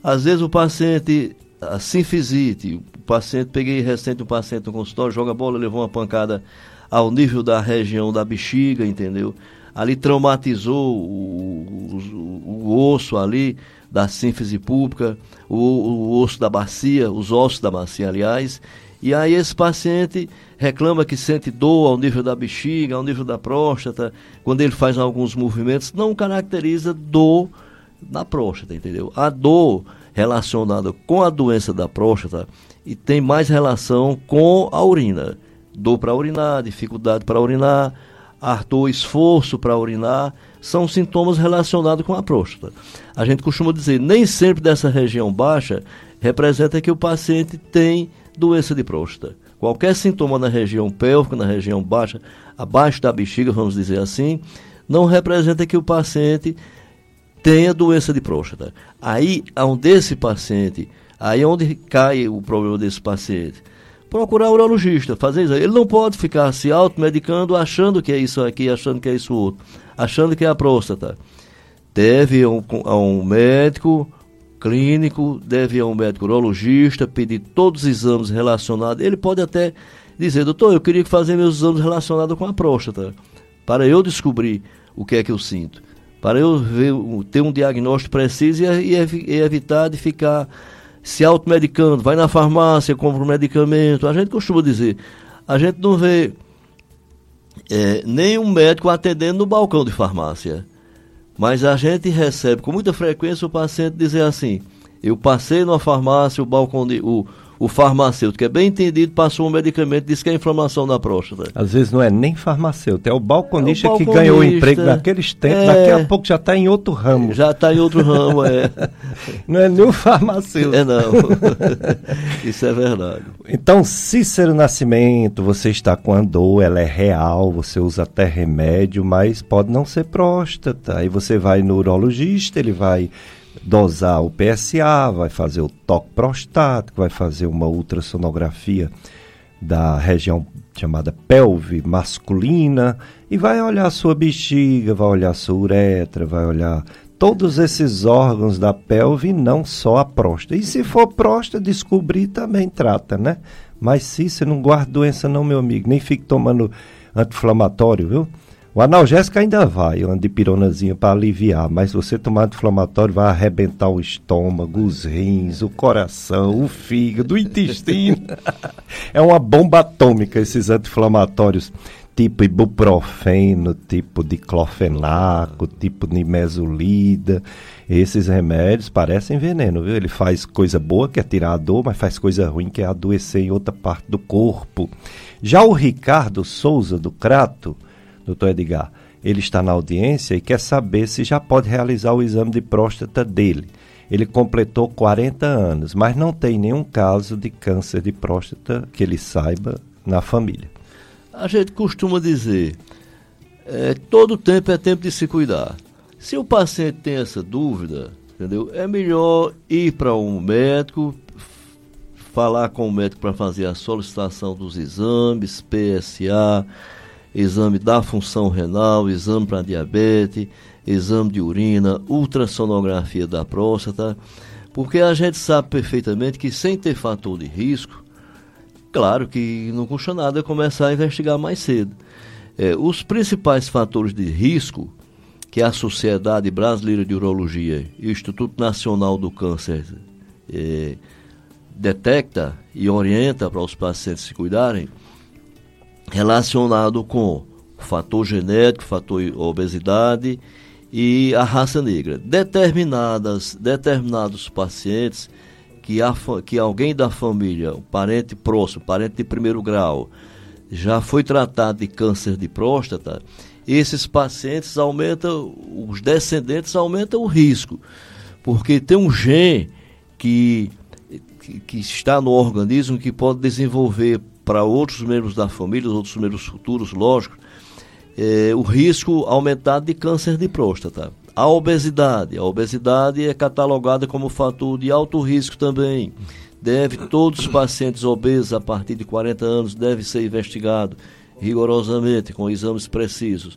Às vezes o paciente, a sinfisite, o paciente, peguei recente um paciente no consultório, joga bola, levou uma pancada ao nível da região da bexiga, entendeu? Ali traumatizou o, o, o osso ali da sínfise pública, o, o osso da bacia, os ossos da bacia, aliás, e aí esse paciente reclama que sente dor ao nível da bexiga, ao nível da próstata, quando ele faz alguns movimentos, não caracteriza dor na próstata, entendeu? A dor relacionada com a doença da próstata e tem mais relação com a urina. Dor para urinar, dificuldade para urinar, ardor, esforço para urinar, são sintomas relacionados com a próstata. A gente costuma dizer, nem sempre dessa região baixa representa que o paciente tem doença de próstata. Qualquer sintoma na região pélvica, na região baixa, abaixo da bexiga, vamos dizer assim, não representa que o paciente tenha doença de próstata. Aí, onde esse paciente, aí é onde cai o problema desse paciente. Procurar um urologista, fazer isso. Ele não pode ficar se automedicando achando que é isso aqui, achando que é isso outro, achando que é a próstata. Deve ir a um, a um médico, clínico, deve ir a um médico urologista, pedir todos os exames relacionados. Ele pode até dizer, doutor, eu queria fazer meus exames relacionados com a próstata, para eu descobrir o que é que eu sinto, para eu ver, ter um diagnóstico preciso e, e, e evitar de ficar se automedicando, vai na farmácia, compra um medicamento. A gente costuma dizer, a gente não vê é, nenhum médico atendendo no balcão de farmácia. Mas a gente recebe com muita frequência o paciente dizer assim: eu passei numa farmácia, o balcão de, o, o farmacêutico, é bem entendido, passou um medicamento, disse que é inflamação da próstata.
Às vezes não é nem farmacêutico, é o balconista, é o balconista que ganhou o emprego naqueles tempos, é, daqui a pouco já está em outro ramo.
Já está em outro ramo, é. <laughs>
não é nem o farmacêutico.
É não. <laughs> Isso é verdade.
Então, Cícero Nascimento, você está com a dor, ela é real, você usa até remédio, mas pode não ser próstata. Aí você vai no urologista, ele vai dosar o PSA, vai fazer o toque prostático, vai fazer uma ultrassonografia da região chamada pelve masculina e vai olhar sua bexiga, vai olhar sua uretra, vai olhar todos esses órgãos da pelve, não só a próstata. E se for próstata, descobrir também trata, né? Mas se você não guarda doença não, meu amigo, nem fique tomando anti-inflamatório, viu? O analgésico ainda vai, uma dipironazinha para aliviar, mas você tomar anti-inflamatório vai arrebentar o estômago, os rins, o coração, o fígado, o intestino. <laughs> é uma bomba atômica esses anti-inflamatórios, tipo ibuprofeno, tipo diclofenaco, tipo nimesulida. Esses remédios parecem veneno, viu? Ele faz coisa boa, que é tirar a dor, mas faz coisa ruim, que é adoecer em outra parte do corpo. Já o Ricardo Souza, do Crato, doutor Edgar, ele está na audiência e quer saber se já pode realizar o exame de próstata dele. Ele completou 40 anos, mas não tem nenhum caso de câncer de próstata que ele saiba na família.
A gente costuma dizer, é, todo tempo é tempo de se cuidar. Se o paciente tem essa dúvida, entendeu? É melhor ir para um médico, falar com o médico para fazer a solicitação dos exames, PSA, exame da função renal, exame para diabetes, exame de urina, ultrassonografia da próstata, porque a gente sabe perfeitamente que sem ter fator de risco, claro que não custa nada começar a investigar mais cedo. É, os principais fatores de risco que a Sociedade Brasileira de Urologia e o Instituto Nacional do Câncer é, detecta e orienta para os pacientes se cuidarem, relacionado com fator genético, fator obesidade e a raça negra. Determinadas, determinados pacientes que, a, que alguém da família, um parente próximo, parente de primeiro grau, já foi tratado de câncer de próstata, esses pacientes aumentam, os descendentes aumentam o risco, porque tem um gene que, que, que está no organismo que pode desenvolver para outros membros da família, outros membros futuros, lógico, é, o risco aumentado de câncer de próstata. A obesidade. A obesidade é catalogada como fator de alto risco também. Deve, todos os pacientes obesos a partir de 40 anos devem ser investigados rigorosamente, com exames precisos.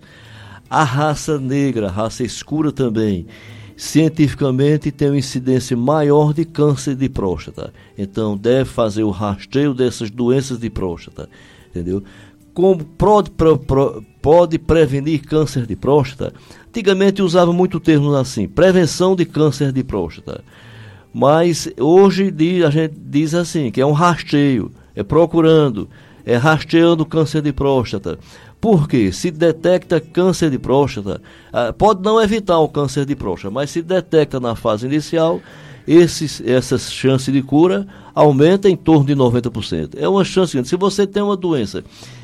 A raça negra, raça escura também, cientificamente tem uma incidência maior de câncer de próstata. Então deve fazer o rastreio dessas doenças de próstata, entendeu? Como pode, pode prevenir câncer de próstata? Antigamente usava muito termos assim, prevenção de câncer de próstata. Mas hoje a gente diz assim, que é um rastreio, é procurando, é rastreando câncer de próstata. Porque se detecta câncer de próstata, ah, pode não evitar o câncer de próstata, mas se detecta na fase inicial, esses, essas chances de cura aumentam em torno de 90%. É uma chance grande. Se você tem uma doença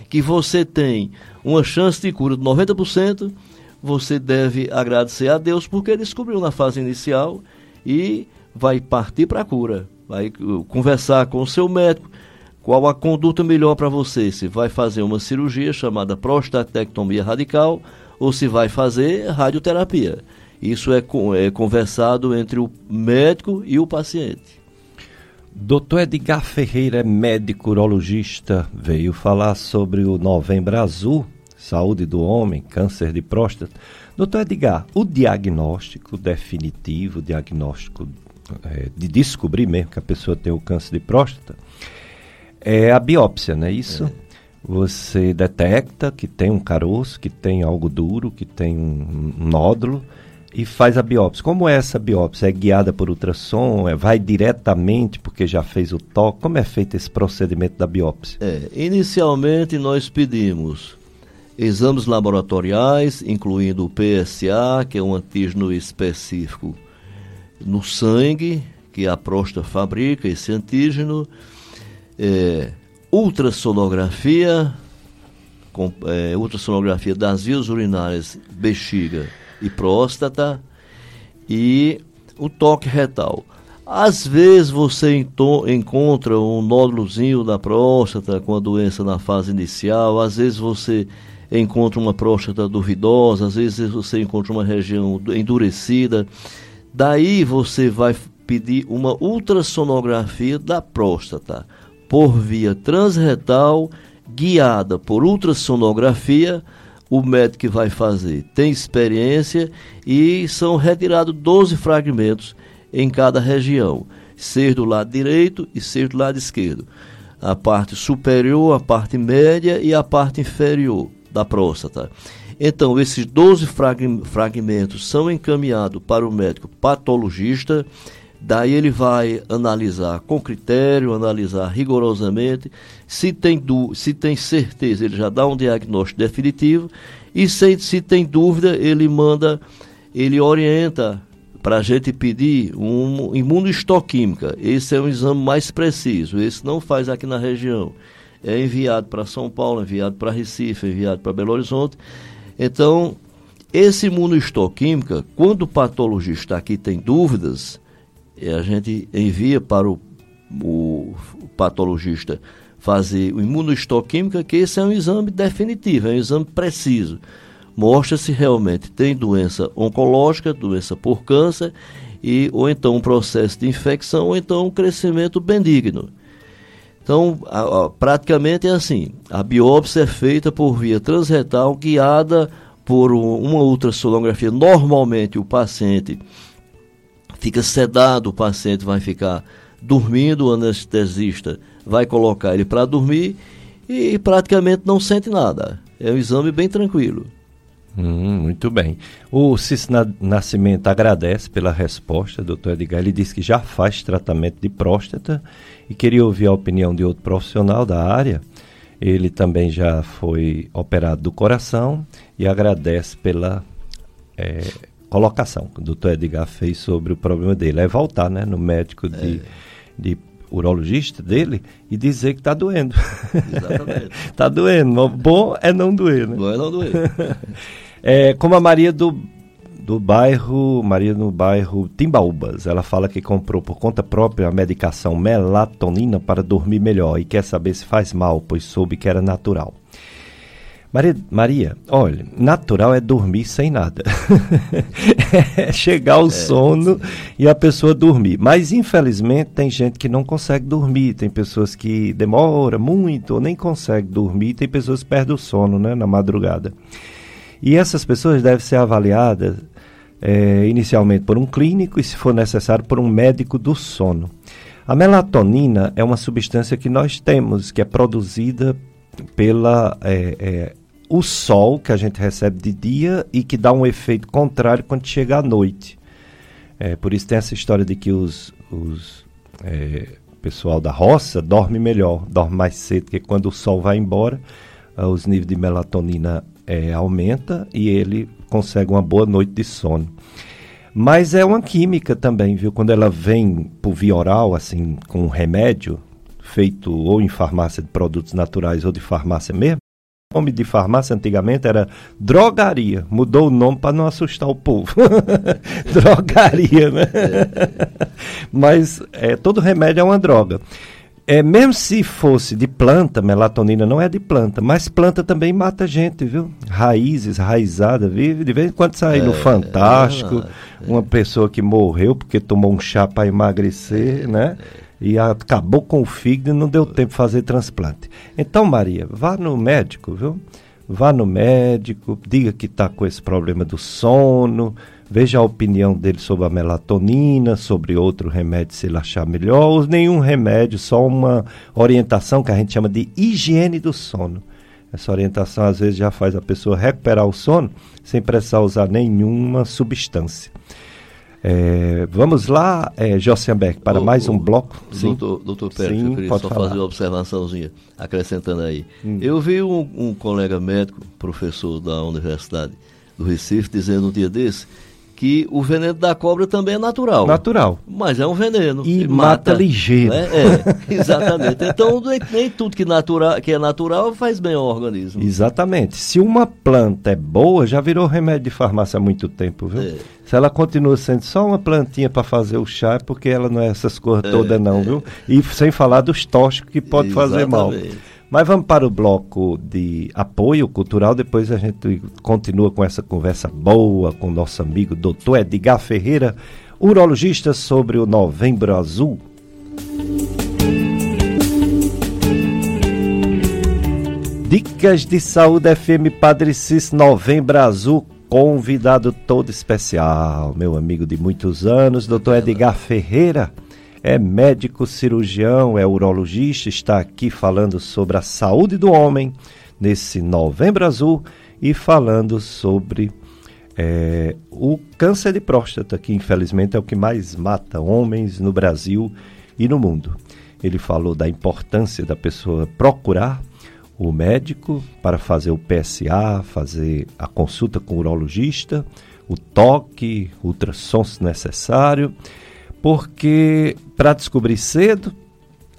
que você tem uma chance de cura de 90%, você deve agradecer a Deus porque ele descobriu na fase inicial e vai partir para a cura. Vai uh, conversar com o seu médico, qual a conduta melhor para você? Se vai fazer uma cirurgia chamada prostatectomia radical ou se vai fazer radioterapia. Isso é, é conversado entre o médico e o paciente.
Doutor Edgar Ferreira é médico urologista, veio falar sobre o Novembro Azul, saúde do homem, câncer de próstata. Doutor Edgar, o diagnóstico definitivo, diagnóstico é, de descobrir mesmo que a pessoa tem o câncer de próstata, é a biópsia, não é isso? É. Você detecta que tem um caroço, que tem algo duro, que tem um nódulo e faz a biópsia. Como é essa biópsia? É guiada por ultrassom? É, vai diretamente porque já fez o toque? Como é feito esse procedimento da biópsia?
É, inicialmente nós pedimos exames laboratoriais, incluindo o PSA, que é um antígeno específico no sangue, que a próstata fabrica esse antígeno é, ultrassonografia, com, é, ultrassonografia das vias urinárias, bexiga e próstata e o toque retal. Às vezes você encontra um nódulozinho da próstata com a doença na fase inicial, às vezes você encontra uma próstata duvidosa, às vezes você encontra uma região endurecida. Daí você vai pedir uma ultrassonografia da próstata por via transretal, guiada por ultrassonografia, o médico que vai fazer tem experiência e são retirados 12 fragmentos em cada região, ser do lado direito e ser do lado esquerdo. A parte superior, a parte média e a parte inferior da próstata. Então, esses 12 fragmentos são encaminhados para o médico patologista Daí ele vai analisar com critério, analisar rigorosamente. Se tem, se tem certeza, ele já dá um diagnóstico definitivo. E se, se tem dúvida, ele manda, ele orienta para a gente pedir um imunohistoquímica. Esse é um exame mais preciso. Esse não faz aqui na região. É enviado para São Paulo, enviado para Recife, enviado para Belo Horizonte. Então, esse imunohistoquímica, quando o patologista aqui tem dúvidas, a gente envia para o, o, patologista fazer o imunohistoquímica, que esse é um exame definitivo, é um exame preciso. Mostra se realmente tem doença oncológica, doença por câncer, e, ou então um processo de infecção, ou então um crescimento benigno. Então, a, a, praticamente é assim: a biópsia é feita por via transretal, guiada por um, uma ultrassonografia. Normalmente, o paciente fica sedado, o paciente vai ficar dormindo, o anestesista vai colocar ele para dormir e praticamente não sente nada. É um exame bem tranquilo.
Hum, muito bem. O Cis Nascimento agradece pela resposta, doutor Edgar. Ele disse que já faz tratamento de próstata e queria ouvir a opinião de outro profissional da área. Ele também já foi operado do coração e agradece pela é, colocação que o doutor Edgar fez sobre o problema dele. É voltar né, no médico de, é. de urologista dele e dizer que está doendo. Exatamente. Está <laughs> doendo. Bom é não doer, né? Bom é não doer. <laughs> é, como a Maria do, do bairro, Maria no bairro Timbaúbas, ela fala que comprou por conta própria a medicação melatonina para dormir melhor e quer saber se faz mal, pois soube que era natural. Maria, Maria, olha, natural é dormir sem nada. <laughs> é chegar ao é, sono sim. e a pessoa dormir. Mas, infelizmente, tem gente que não consegue dormir. Tem pessoas que demora muito ou nem consegue dormir. Tem pessoas que perdem o sono né, na madrugada. E essas pessoas devem ser avaliadas é, inicialmente por um clínico e, se for necessário, por um médico do sono. A melatonina é uma substância que nós temos, que é produzida pela é, é, o sol que a gente recebe de dia e que dá um efeito contrário quando chega à noite. É, por isso tem essa história de que os, os é, pessoal da roça dorme melhor, dorme mais cedo, porque quando o sol vai embora, uh, os níveis de melatonina é, aumenta e ele consegue uma boa noite de sono. Mas é uma química também, viu? Quando ela vem por via oral, assim, com um remédio, feito ou em farmácia de produtos naturais ou de farmácia mesmo, o nome de farmácia antigamente era drogaria. Mudou o nome para não assustar o povo. <laughs> drogaria, né? Mas é, todo remédio é uma droga. É, mesmo se fosse de planta, melatonina não é de planta, mas planta também mata gente, viu? Raízes, raizada, vive. De vez em quando sai é, no Fantástico, é, uma pessoa que morreu porque tomou um chá para emagrecer, né? E acabou com o fígado e não deu tempo de fazer transplante. Então, Maria, vá no médico, viu? Vá no médico, diga que está com esse problema do sono, veja a opinião dele sobre a melatonina, sobre outro remédio se ele achar melhor, ou nenhum remédio, só uma orientação que a gente chama de higiene do sono. Essa orientação às vezes já faz a pessoa recuperar o sono sem precisar usar nenhuma substância. É, vamos lá, é, Jossenberg, para o, mais um bloco.
Sim. Doutor, doutor Pérez, Sim, eu queria só falar. fazer uma observaçãozinha, acrescentando aí. Hum. Eu vi um, um colega médico, professor da Universidade do Recife, dizendo um dia desse que o veneno da cobra também é natural.
Natural.
Mas é um veneno.
E mata, mata ligeiro.
Né? É, <laughs> exatamente. Então, nem, tudo que, que é natural faz bem ao organismo.
Exatamente. Se uma planta é boa, já virou remédio de farmácia há muito tempo, viu? É. Se ela continua sendo só uma plantinha para fazer o chá, é porque ela não é essas coisas é, todas, não, é. viu? E sem falar dos tóxicos que pode exatamente. fazer mal. Mas vamos para o bloco de apoio cultural, depois a gente continua com essa conversa boa com nosso amigo doutor Edgar Ferreira, urologista, sobre o Novembro Azul. Dicas de Saúde FM Padre Cis Novembro Azul, convidado todo especial, meu amigo de muitos anos, doutor Edgar Ferreira é médico cirurgião, é urologista, está aqui falando sobre a saúde do homem nesse Novembro Azul e falando sobre é, o câncer de próstata, que infelizmente é o que mais mata homens no Brasil e no mundo. Ele falou da importância da pessoa procurar o médico para fazer o PSA, fazer a consulta com o urologista, o toque, ultrassom se necessário porque para descobrir cedo,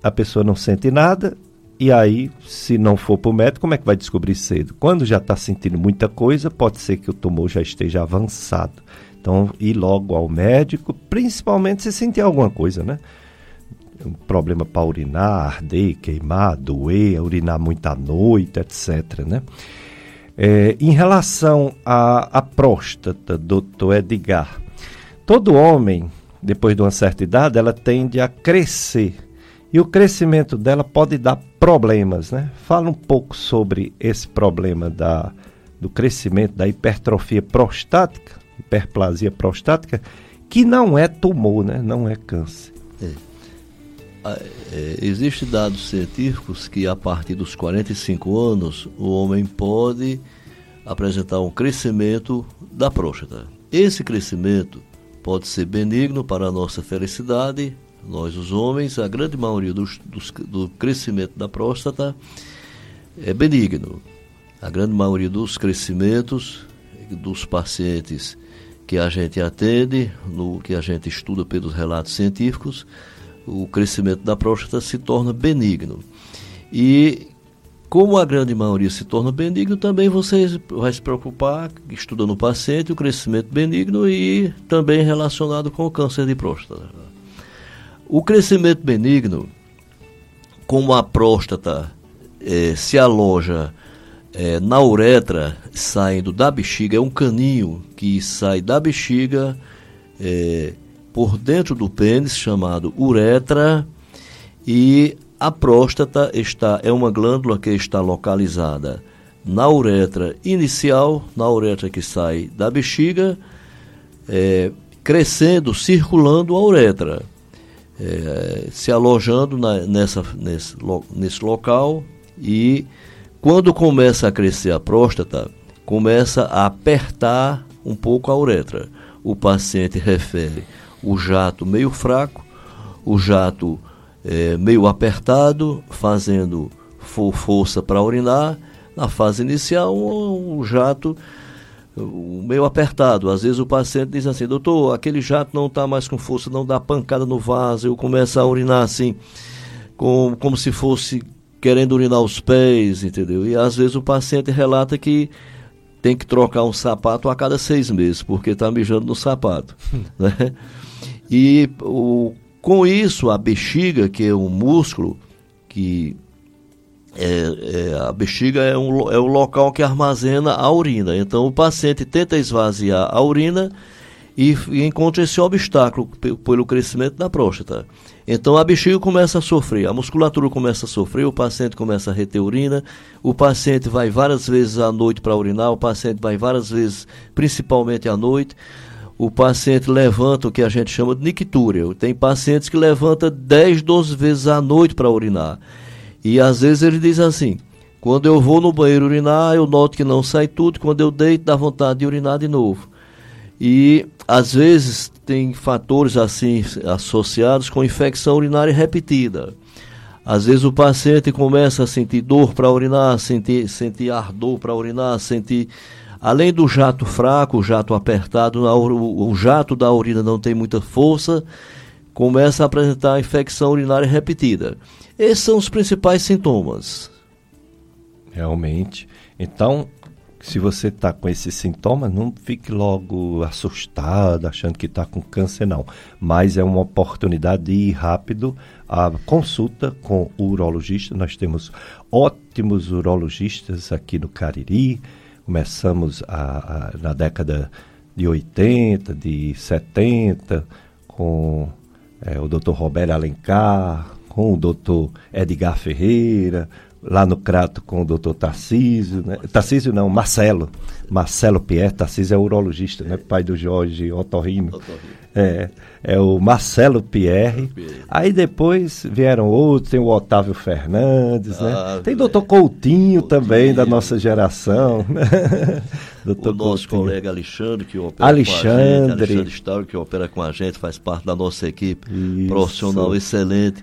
a pessoa não sente nada, e aí, se não for para o médico, como é que vai descobrir cedo? Quando já está sentindo muita coisa, pode ser que o tumor já esteja avançado. Então, ir logo ao médico, principalmente se sentir alguma coisa, né? Um problema para urinar, arder, queimar, doer, urinar muito à noite, etc. Né? É, em relação à, à próstata, doutor Edgar, todo homem depois de uma certa idade, ela tende a crescer. E o crescimento dela pode dar problemas, né? Fala um pouco sobre esse problema da, do crescimento da hipertrofia prostática, hiperplasia prostática, que não é tumor, né? Não é câncer. É.
Ah, é, Existem dados científicos que a partir dos 45 anos o homem pode apresentar um crescimento da próstata. Esse crescimento pode ser benigno para a nossa felicidade, nós os homens, a grande maioria dos, dos, do crescimento da próstata é benigno. A grande maioria dos crescimentos dos pacientes que a gente atende, no que a gente estuda pelos relatos científicos, o crescimento da próstata se torna benigno. E como a grande maioria se torna benigno, também você vai se preocupar estudando o paciente o crescimento benigno e também relacionado com o câncer de próstata. O crescimento benigno, como a próstata é, se aloja é, na uretra, saindo da bexiga, é um caninho que sai da bexiga é, por dentro do pênis, chamado uretra, e a próstata está, é uma glândula que está localizada na uretra inicial, na uretra que sai da bexiga, é, crescendo, circulando a uretra, é, se alojando na, nessa, nesse, nesse local e quando começa a crescer a próstata, começa a apertar um pouco a uretra. O paciente refere o jato meio fraco, o jato é, meio apertado, fazendo força para urinar. Na fase inicial, um, um jato meio apertado. Às vezes o paciente diz assim, doutor, aquele jato não está mais com força, não dá pancada no vaso, eu começo a urinar assim, com, como se fosse querendo urinar os pés, entendeu? E às vezes o paciente relata que tem que trocar um sapato a cada seis meses, porque está mijando no sapato. <laughs> né? E o, com isso, a bexiga, que é um músculo que é, é, a bexiga é, um, é o local que armazena a urina. Então, o paciente tenta esvaziar a urina e, e encontra esse obstáculo pelo crescimento da próstata. Então, a bexiga começa a sofrer, a musculatura começa a sofrer, o paciente começa a reter urina, o paciente vai várias vezes à noite para urinar, o paciente vai várias vezes, principalmente à noite o paciente levanta o que a gente chama de nictúria. Tem pacientes que levantam 10, 12 vezes à noite para urinar. E às vezes ele diz assim: quando eu vou no banheiro urinar, eu noto que não sai tudo, quando eu deito, dá vontade de urinar de novo. E às vezes tem fatores assim associados com infecção urinária repetida. Às vezes o paciente começa a sentir dor para urinar, sentir, sentir ardor para urinar, sentir Além do jato fraco, o jato apertado, o jato da urina não tem muita força, começa a apresentar infecção urinária repetida. Esses são os principais sintomas.
Realmente. Então, se você está com esses sintomas, não fique logo assustado, achando que está com câncer, não. Mas é uma oportunidade de ir rápido à consulta com o urologista. Nós temos ótimos urologistas aqui no Cariri Começamos a, a, na década de 80, de 70, com é, o Dr. Roberto Alencar, com o Dr. Edgar Ferreira, lá no Crato com o Dr. Tarcísio, né? Tarcísio não, Marcelo, Marcelo Pierre, Tarcísio é urologista, né? Pai do Jorge Otorrino. Otorrino. É, é o Marcelo Pierre. Aí depois vieram outros, tem o Otávio Fernandes, né? Ah, tem o doutor Coutinho, Coutinho, também, da nossa geração. Né? <laughs>
doutor o nosso Coutinho. colega Alexandre, que opera
Alexandre. com a gente. Alexandre
Stauro, que opera com a gente, faz parte da nossa equipe Isso. profissional excelente.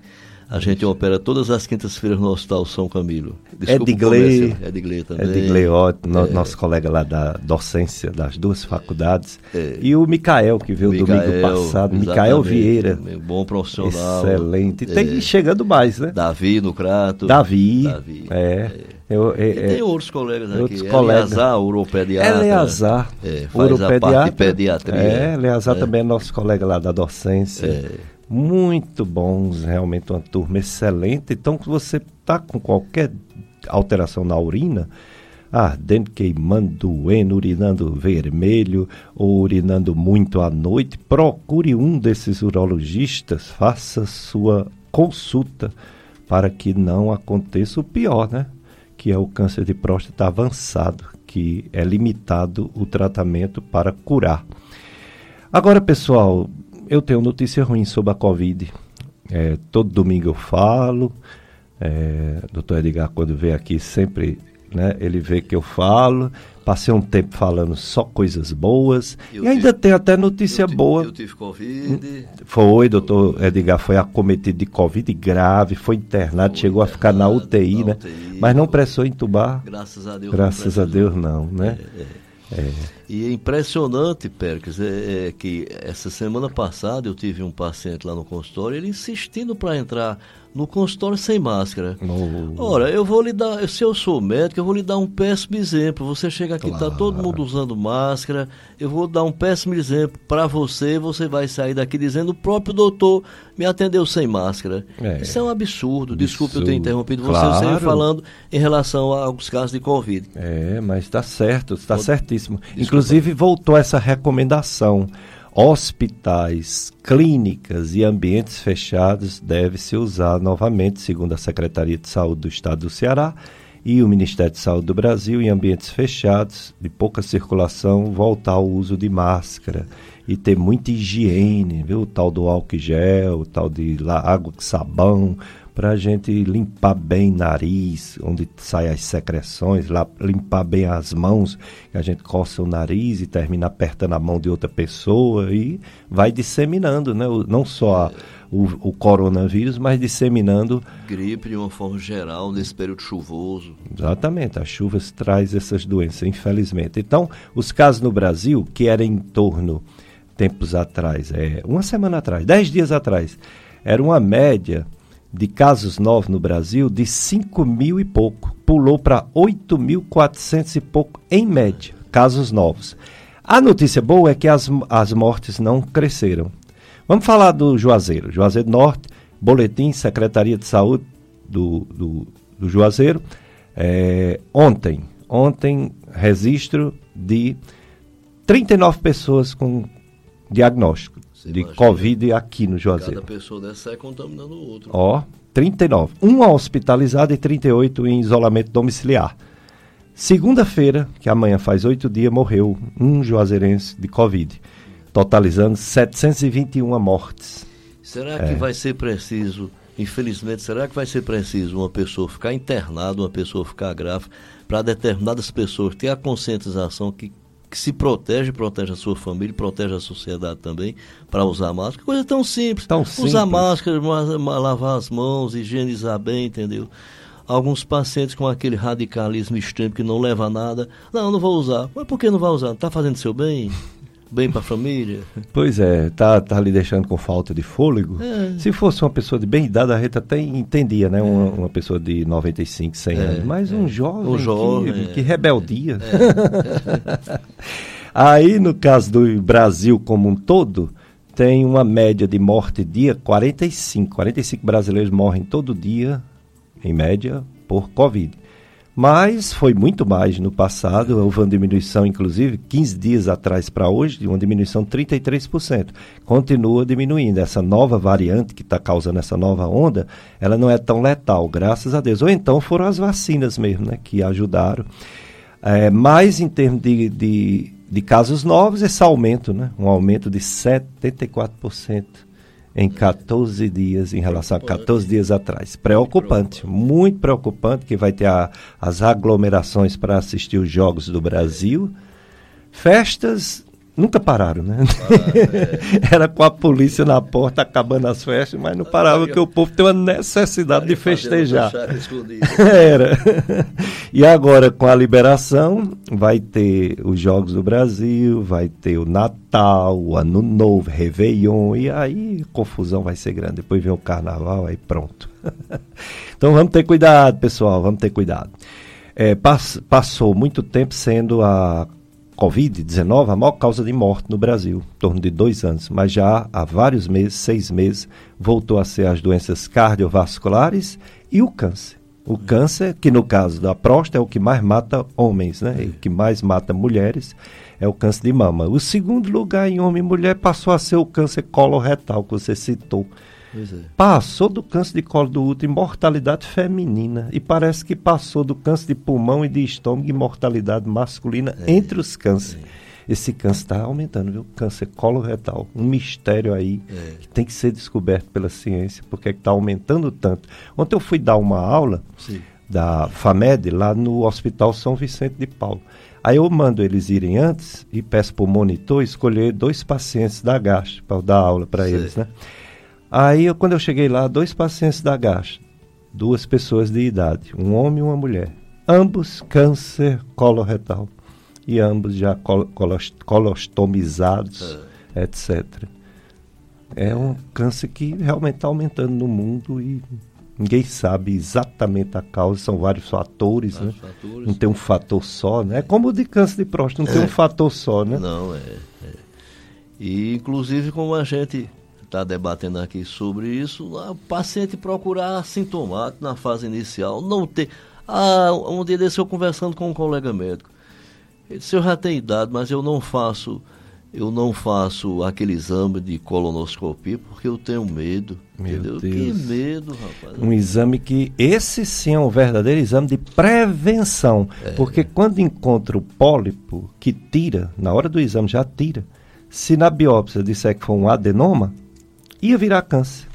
A gente opera todas as quintas-feiras no Hospital São Camilo.
Desculpa Edgley,
Edgley também.
Edgley, ó, no, é. nosso colega lá da docência das duas faculdades. É. E o Micael, que veio Micael, domingo passado. Micael Vieira.
Bom profissional.
Excelente. E tem é. chegando mais, né?
Davi no Crato.
Davi. Davi. É. é.
Eu, é, tem outros colegas aqui.
Outros colegas.
Eleazar, uropediatra.
Eleazar.
É, faz uropediatra. a parte de pediatria.
É, Eleazar é. também é nosso colega lá da docência. É muito bons, realmente uma turma excelente. Então, se você está com qualquer alteração na urina, ardendo, queimando, doendo, urinando vermelho ou urinando muito à noite, procure um desses urologistas, faça sua consulta para que não aconteça o pior, né? Que é o câncer de próstata avançado, que é limitado o tratamento para curar. Agora, pessoal, eu tenho notícia ruim sobre a Covid. É, todo domingo eu falo. É, doutor Edgar, quando vem aqui, sempre né, ele vê que eu falo. Passei um tempo falando só coisas boas.
Eu
e ainda
tive-
tem até notícia
eu,
boa.
Eu tive Covid.
Foi, doutor Edgar, foi acometido de Covid grave, foi internado,
Foi
chegou a ficar na
internado,
UTI,
na
né?
UTI,
Mas não
foi.
pressou entubar.
Graças a Deus.
Graças a. Deus não, né?
E é impressionante, Pericles, é, é que essa semana passada eu tive um paciente lá no consultório, ele insistindo para entrar no consultório sem máscara.
Oh.
Ora, eu vou lhe dar, se eu sou médico, eu vou lhe dar um péssimo exemplo. Você chega aqui, tá todo mundo usando máscara, eu vou dar um péssimo exemplo para você, você vai sair daqui dizendo o próprio doutor me atendeu sem máscara.
É.
Isso é um absurdo. Desculpe eu ter interrompido você,
Claro.
eu sempre falando em relação aos casos de Covid.
É, mas está certo, está certíssimo.
Desculpa.
Inclusive voltou essa recomendação. Hospitais, clínicas e ambientes fechados deve-se usar novamente, segundo a Secretaria de Saúde do Estado do Ceará e o Ministério de Saúde do Brasil, em ambientes fechados, de pouca circulação, voltar ao uso de máscara e ter muita higiene, viu? O tal do álcool gel, o tal de água com sabão, para a gente limpar bem nariz, onde saem as secreções, lá, limpar bem as mãos, que a gente coça o nariz e termina apertando a mão de outra pessoa e vai disseminando, né? O- não só o, o coronavírus, mas disseminando
Gripe de uma forma geral nesse período chuvoso.
Exatamente, as chuvas traz essas doenças, infelizmente. Então, os casos no Brasil, que era em torno, tempos atrás, é, uma semana atrás, dez dias atrás, era uma média de casos novos no Brasil de 5 mil e pouco. Pulou para 8.400 e pouco, em média, casos novos. A notícia boa é que as, as mortes não cresceram. Vamos falar do Juazeiro. Juazeiro Norte, boletim, Secretaria de Saúde do, do, do Juazeiro. É, ontem, ontem, registro de 39 pessoas com diagnóstico
Você
de. Covid aqui no
Cada
Juazeiro.
pessoa dessa sai contaminando o outro.
Ó, 39. Um hospitalizado e 38 em isolamento domiciliar. Segunda-feira, que amanhã faz oito dias, morreu um juazeirense de Covid, totalizando 721 mortes.
Será
É.
que vai ser preciso, infelizmente, será que vai ser preciso uma pessoa ficar internada, uma pessoa ficar grave, para determinadas pessoas ter a conscientização que, que se protege, protege a sua família, protege a sociedade também, para usar máscara? Coisa tão simples.
Tão
Usar
simples.
máscara, lavar as mãos, higienizar bem, entendeu? Alguns pacientes com aquele radicalismo extremo que não leva a nada. Não, não vou usar. Mas por que não vai usar? Está fazendo seu bem? Bem para a família?
Pois é, tá, tá lhe deixando com falta de fôlego.
É.
Se fosse uma pessoa de bem idade, a gente até entendia, né? Uma, uma pessoa de 95, 100
É,
anos. Mas um
é.
jovem,
Um jovem,
que,
é.
que rebeldia. <laughs> Aí, no caso do Brasil como um todo, tem uma média de morte dia 45. 45 brasileiros morrem todo dia, em média, por Covid. Mas foi muito mais no passado, houve uma diminuição, inclusive, 15 dias atrás para hoje, de uma diminuição de 33%. Continua diminuindo. Essa nova variante que está causando essa nova onda, ela não é tão letal, graças a Deus. Ou então foram as vacinas mesmo, né, que ajudaram. É, mas em termos de, de, de casos novos, esse aumento, né, um aumento de 74% em 14 dias em relação a 14 dias atrás. Preocupante, muito preocupante, que vai ter a- as aglomerações para assistir os Jogos do Brasil. Festas nunca pararam, né? <laughs> Era com a polícia na porta acabando as festas, mas não parava, porque o povo tem uma necessidade de festejar. <laughs> Era. E agora, com a liberação, vai ter os Jogos do Brasil, vai ter o Natal, o Ano Novo, Réveillon, e aí a confusão vai ser grande. Depois vem o Carnaval, aí pronto. <laughs> então vamos ter cuidado, pessoal, vamos ter cuidado. É, pass- passou muito tempo sendo a Covid-19 a maior causa de morte no Brasil, em torno de dois anos, mas já há vários meses, seis meses, voltou a ser as doenças cardiovasculares e o câncer. O câncer, que no caso da próstata é o que mais mata homens, né? E o que mais mata mulheres é o câncer de mama. O segundo lugar em homem e mulher passou a ser o câncer coloretal, que você citou.
É.
Passou do câncer de colo do útero em mortalidade feminina. E parece que passou do câncer de pulmão e de estômago em mortalidade masculina entre os cânceres. Esse câncer está aumentando, viu? Câncer coloretal. Um mistério aí
É.
que tem que ser descoberto pela ciência, porque está aumentando tanto. Ontem eu fui dar uma aula
Sim.
da FAMED lá no Hospital São Vicente de Paulo. Aí eu mando eles irem antes e peço para o monitor escolher dois pacientes da GAST para dar aula para eles, né? Aí, eu, quando eu cheguei lá, dois pacientes da GAST, duas pessoas de idade, um homem e uma mulher. Ambos câncer coloretal e ambos já col colostomizados, é. etc. É um câncer que realmente está aumentando no mundo e ninguém sabe exatamente a causa, são vários fatores, vários né? Fatores. Não tem um fator só, né? É como o de câncer de próstata, não é. tem um fator só, né?
Não, é, é. E inclusive como a gente está debatendo aqui sobre isso, o paciente procurar sintomático na fase inicial, não ter. Ah, um dia desse eu conversando com um colega médico. Ele disse, eu já tenho idade, mas eu não faço, eu não faço aquele exame de colonoscopia porque eu tenho medo. Meu entendeu? Deus. Que medo, rapaz.
Um exame que, esse sim é um verdadeiro exame de prevenção. É. Porque quando encontra o pólipo, que tira, na hora do exame já tira, se na biópsia disser que foi um adenoma, ia virar câncer.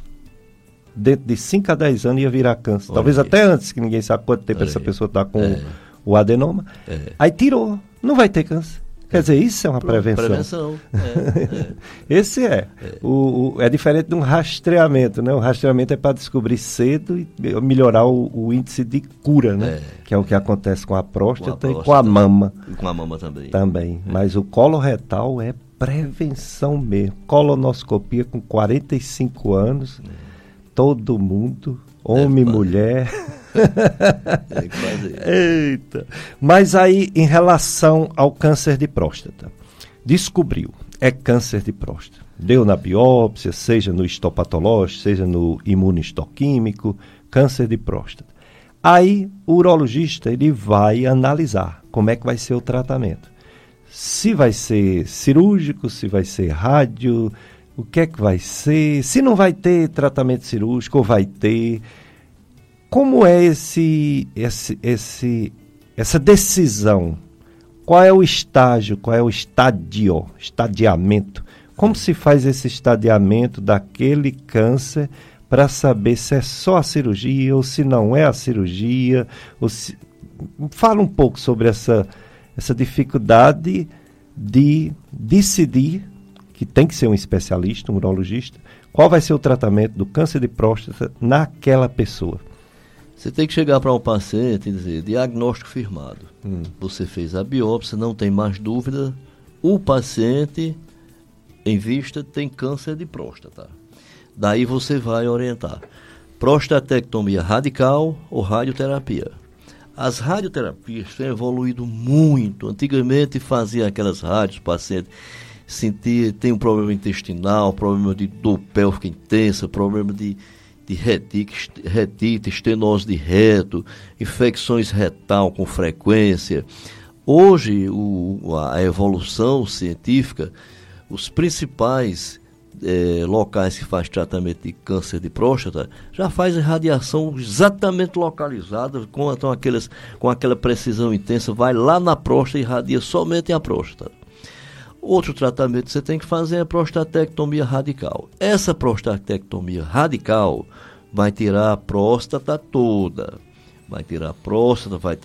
Dentro de 5 a 10 anos ia virar câncer. Olha Talvez aí. até antes, que ninguém sabe quanto tempo Olha essa aí. pessoa está com é. o adenoma. É. Aí tirou, não vai ter câncer. Quer dizer, isso é uma prevenção.
Prevenção. É, <laughs>
é. Esse é. É. O, o, é diferente de um rastreamento, né? O rastreamento é para descobrir cedo e melhorar o, o, índice de cura, né? É. Que é o que acontece com a próstata, com a próstata e com a mama.
E com a mama também.
Também. É. Mas o colo retal é prevenção mesmo. Colonoscopia com 45 anos, é. todo mundo, homem e mulher. <laughs> Eita. Mas aí, em relação ao câncer de próstata, descobriu, é câncer de próstata. Deu na biópsia, seja no histopatológico, seja no imunohistoquímico, câncer de próstata. Aí, o urologista ele vai analisar como é que vai ser o tratamento se vai ser cirúrgico, se vai ser rádio, o que é que vai ser, se não vai ter tratamento cirúrgico ou vai ter. Como é esse, esse, esse, essa decisão? Qual é o estágio, qual é o estadio, estadiamento? Como se faz esse estadiamento daquele câncer para saber se é só a cirurgia ou se não é a cirurgia? Se... Fala um pouco sobre essa, essa dificuldade de decidir, que tem que ser um especialista, um urologista, qual vai ser o tratamento do câncer de próstata naquela pessoa.
Você tem que chegar para um paciente e dizer, diagnóstico firmado. Hum. Você fez a biópsia, não tem mais dúvida, o paciente em vista tem câncer de próstata. Daí você vai orientar prostatectomia radical ou radioterapia. As radioterapias têm evoluído muito. Antigamente fazia aquelas rádios, o paciente sentia, tem um problema intestinal, problema de dor pélvica intensa, problema de, de retite, retite, estenose de reto, infecções retal com frequência. Hoje, o, a evolução científica, os principais é, locais que faz tratamento de câncer de próstata já faz radiação exatamente localizada com, então, aquelas, com aquela precisão intensa, vai lá na próstata e irradia somente a próstata. Outro tratamento que você tem que fazer é a prostatectomia radical. Essa prostatectomia radical vai tirar a próstata toda. Vai tirar a próstata, vai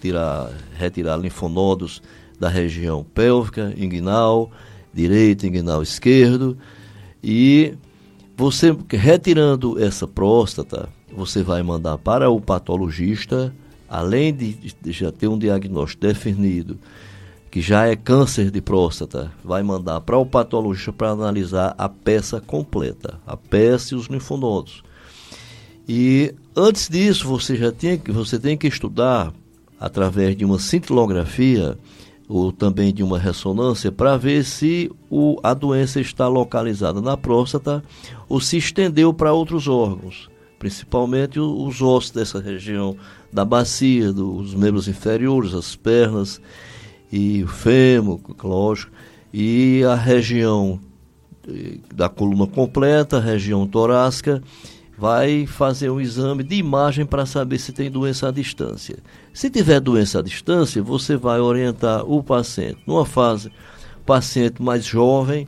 tirar, retirar linfonodos da região pélvica, inguinal, direito, inguinal esquerdo, e você retirando essa próstata, você vai mandar para o patologista, além de, já ter um diagnóstico definido, que já é câncer de próstata, vai mandar para o patologista para analisar a peça completa, a peça e os linfonodos. E antes disso, você já tem, você tem que estudar através de uma cintilografia ou também de uma ressonância para ver se o, a doença está localizada na próstata ou se estendeu para outros órgãos, principalmente os ossos dessa região da bacia, dos membros inferiores, as pernas e o fêmur, lógico, e a região eh, da coluna completa, a região torácica vai fazer um exame de imagem para saber se tem doença à distância. Se tiver doença à distância, você vai orientar o paciente. Numa fase, paciente mais jovem,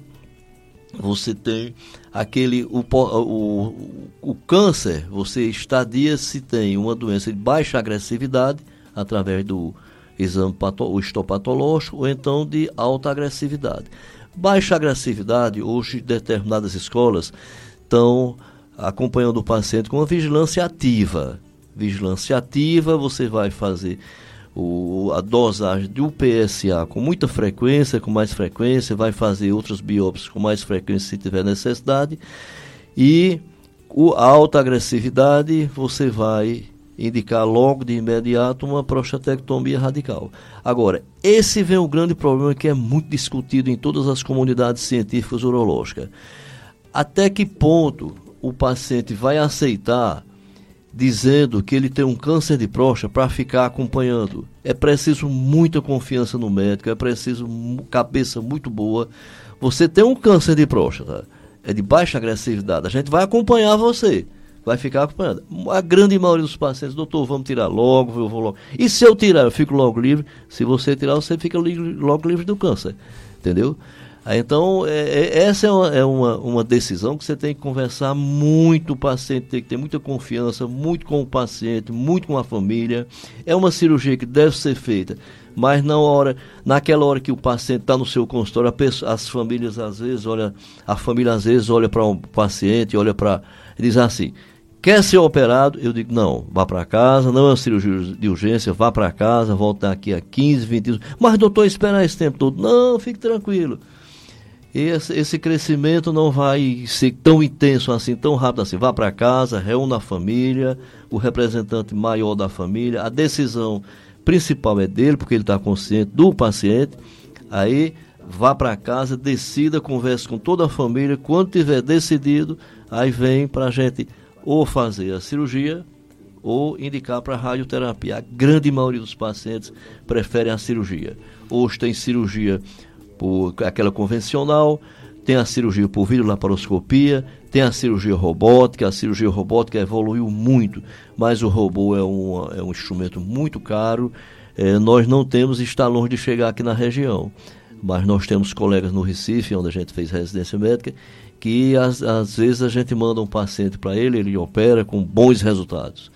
você tem aquele o, o, o câncer, você estadia se tem uma doença de baixa agressividade através do exame pato, histopatológico ou então de alta agressividade. Baixa agressividade, hoje determinadas escolas estão acompanhando o paciente com uma vigilância ativa. Vigilância ativa, você vai fazer o, a dosagem do PSA com muita frequência, com mais frequência, vai fazer outras biópsias com mais frequência se tiver necessidade. E o, a alta agressividade, você vai indicar logo de imediato uma prostatectomia radical. Agora, esse vem um grande problema que é muito discutido em todas as comunidades científicas urológicas. Até que ponto o paciente vai aceitar dizendo que ele tem um câncer de próstata para ficar acompanhando. É preciso muita confiança no médico, é preciso cabeça muito boa. Você tem um câncer de próstata, é de baixa agressividade, a gente vai acompanhar você. Vai ficar acompanhando. A grande maioria dos pacientes, doutor, vamos tirar logo, eu vou logo. E se eu tirar, eu fico logo livre. Se você tirar, você fica livre, logo livre do câncer. Entendeu? Então, é, é, essa é, uma, é uma, uma, decisão que você tem que conversar muito, o paciente tem que ter muita confiança, muito com o paciente, muito com a família. É uma cirurgia que deve ser feita, mas na hora, naquela hora que o paciente está no seu consultório, pessoa, as famílias às vezes olha, a família às vezes olha para o um paciente, olha para. diz assim, quer ser operado? Eu digo, não, vá para casa, não é uma cirurgia de urgência, vá para casa, volta daqui a 15, 20 dias. Mas doutor, esperar esse tempo todo. Não, fique tranquilo esse, esse crescimento não vai ser tão intenso assim, tão rápido assim. Vá para casa, reúna a família, o representante maior da família, a decisão principal é dele, porque ele está consciente do paciente. Aí vá para casa, decida, converse com toda a família. Quando tiver decidido, aí vem para a gente ou fazer a cirurgia ou indicar para radioterapia. A grande maioria dos pacientes prefere a cirurgia. Hoje tem cirurgia por aquela convencional, tem a cirurgia por videolaparoscopia, tem a cirurgia robótica, a cirurgia robótica evoluiu muito, mas o robô é um, é um instrumento muito caro, é, nós não temos, está longe de chegar aqui na região, mas nós temos colegas no Recife, onde a gente fez residência médica, que às, às vezes a gente manda um paciente para ele, ele opera com bons resultados.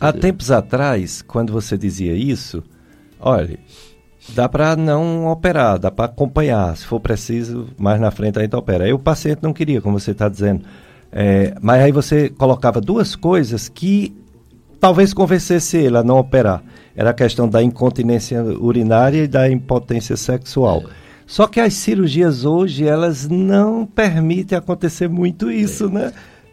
Há tempos atrás, quando você dizia isso, olha, dá para não operar, dá para acompanhar. Se for preciso, mais na frente a gente opera. Aí o paciente não queria, como você está dizendo. É, mas aí você colocava duas coisas que talvez convencesse ele a não operar. Era a questão da incontinência urinária e da impotência sexual. É. Só que as cirurgias hoje, elas não permitem acontecer muito isso, é. né?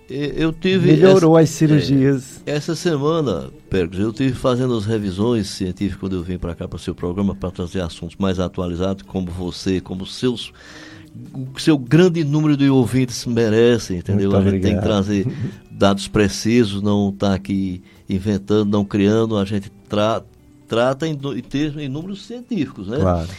Eu tive.
Melhorou essa, as cirurgias.
É, essa semana, Percos, eu tive fazendo as revisões científicas quando eu vim para cá para o seu programa para trazer assuntos mais atualizados, como você, como seus. O seu grande número de ouvintes merecem, entendeu? Muito a gente obrigado. tem que trazer dados precisos, não estar tá aqui inventando, não criando, a gente tra trata em, em, em números científicos, né?
Claro.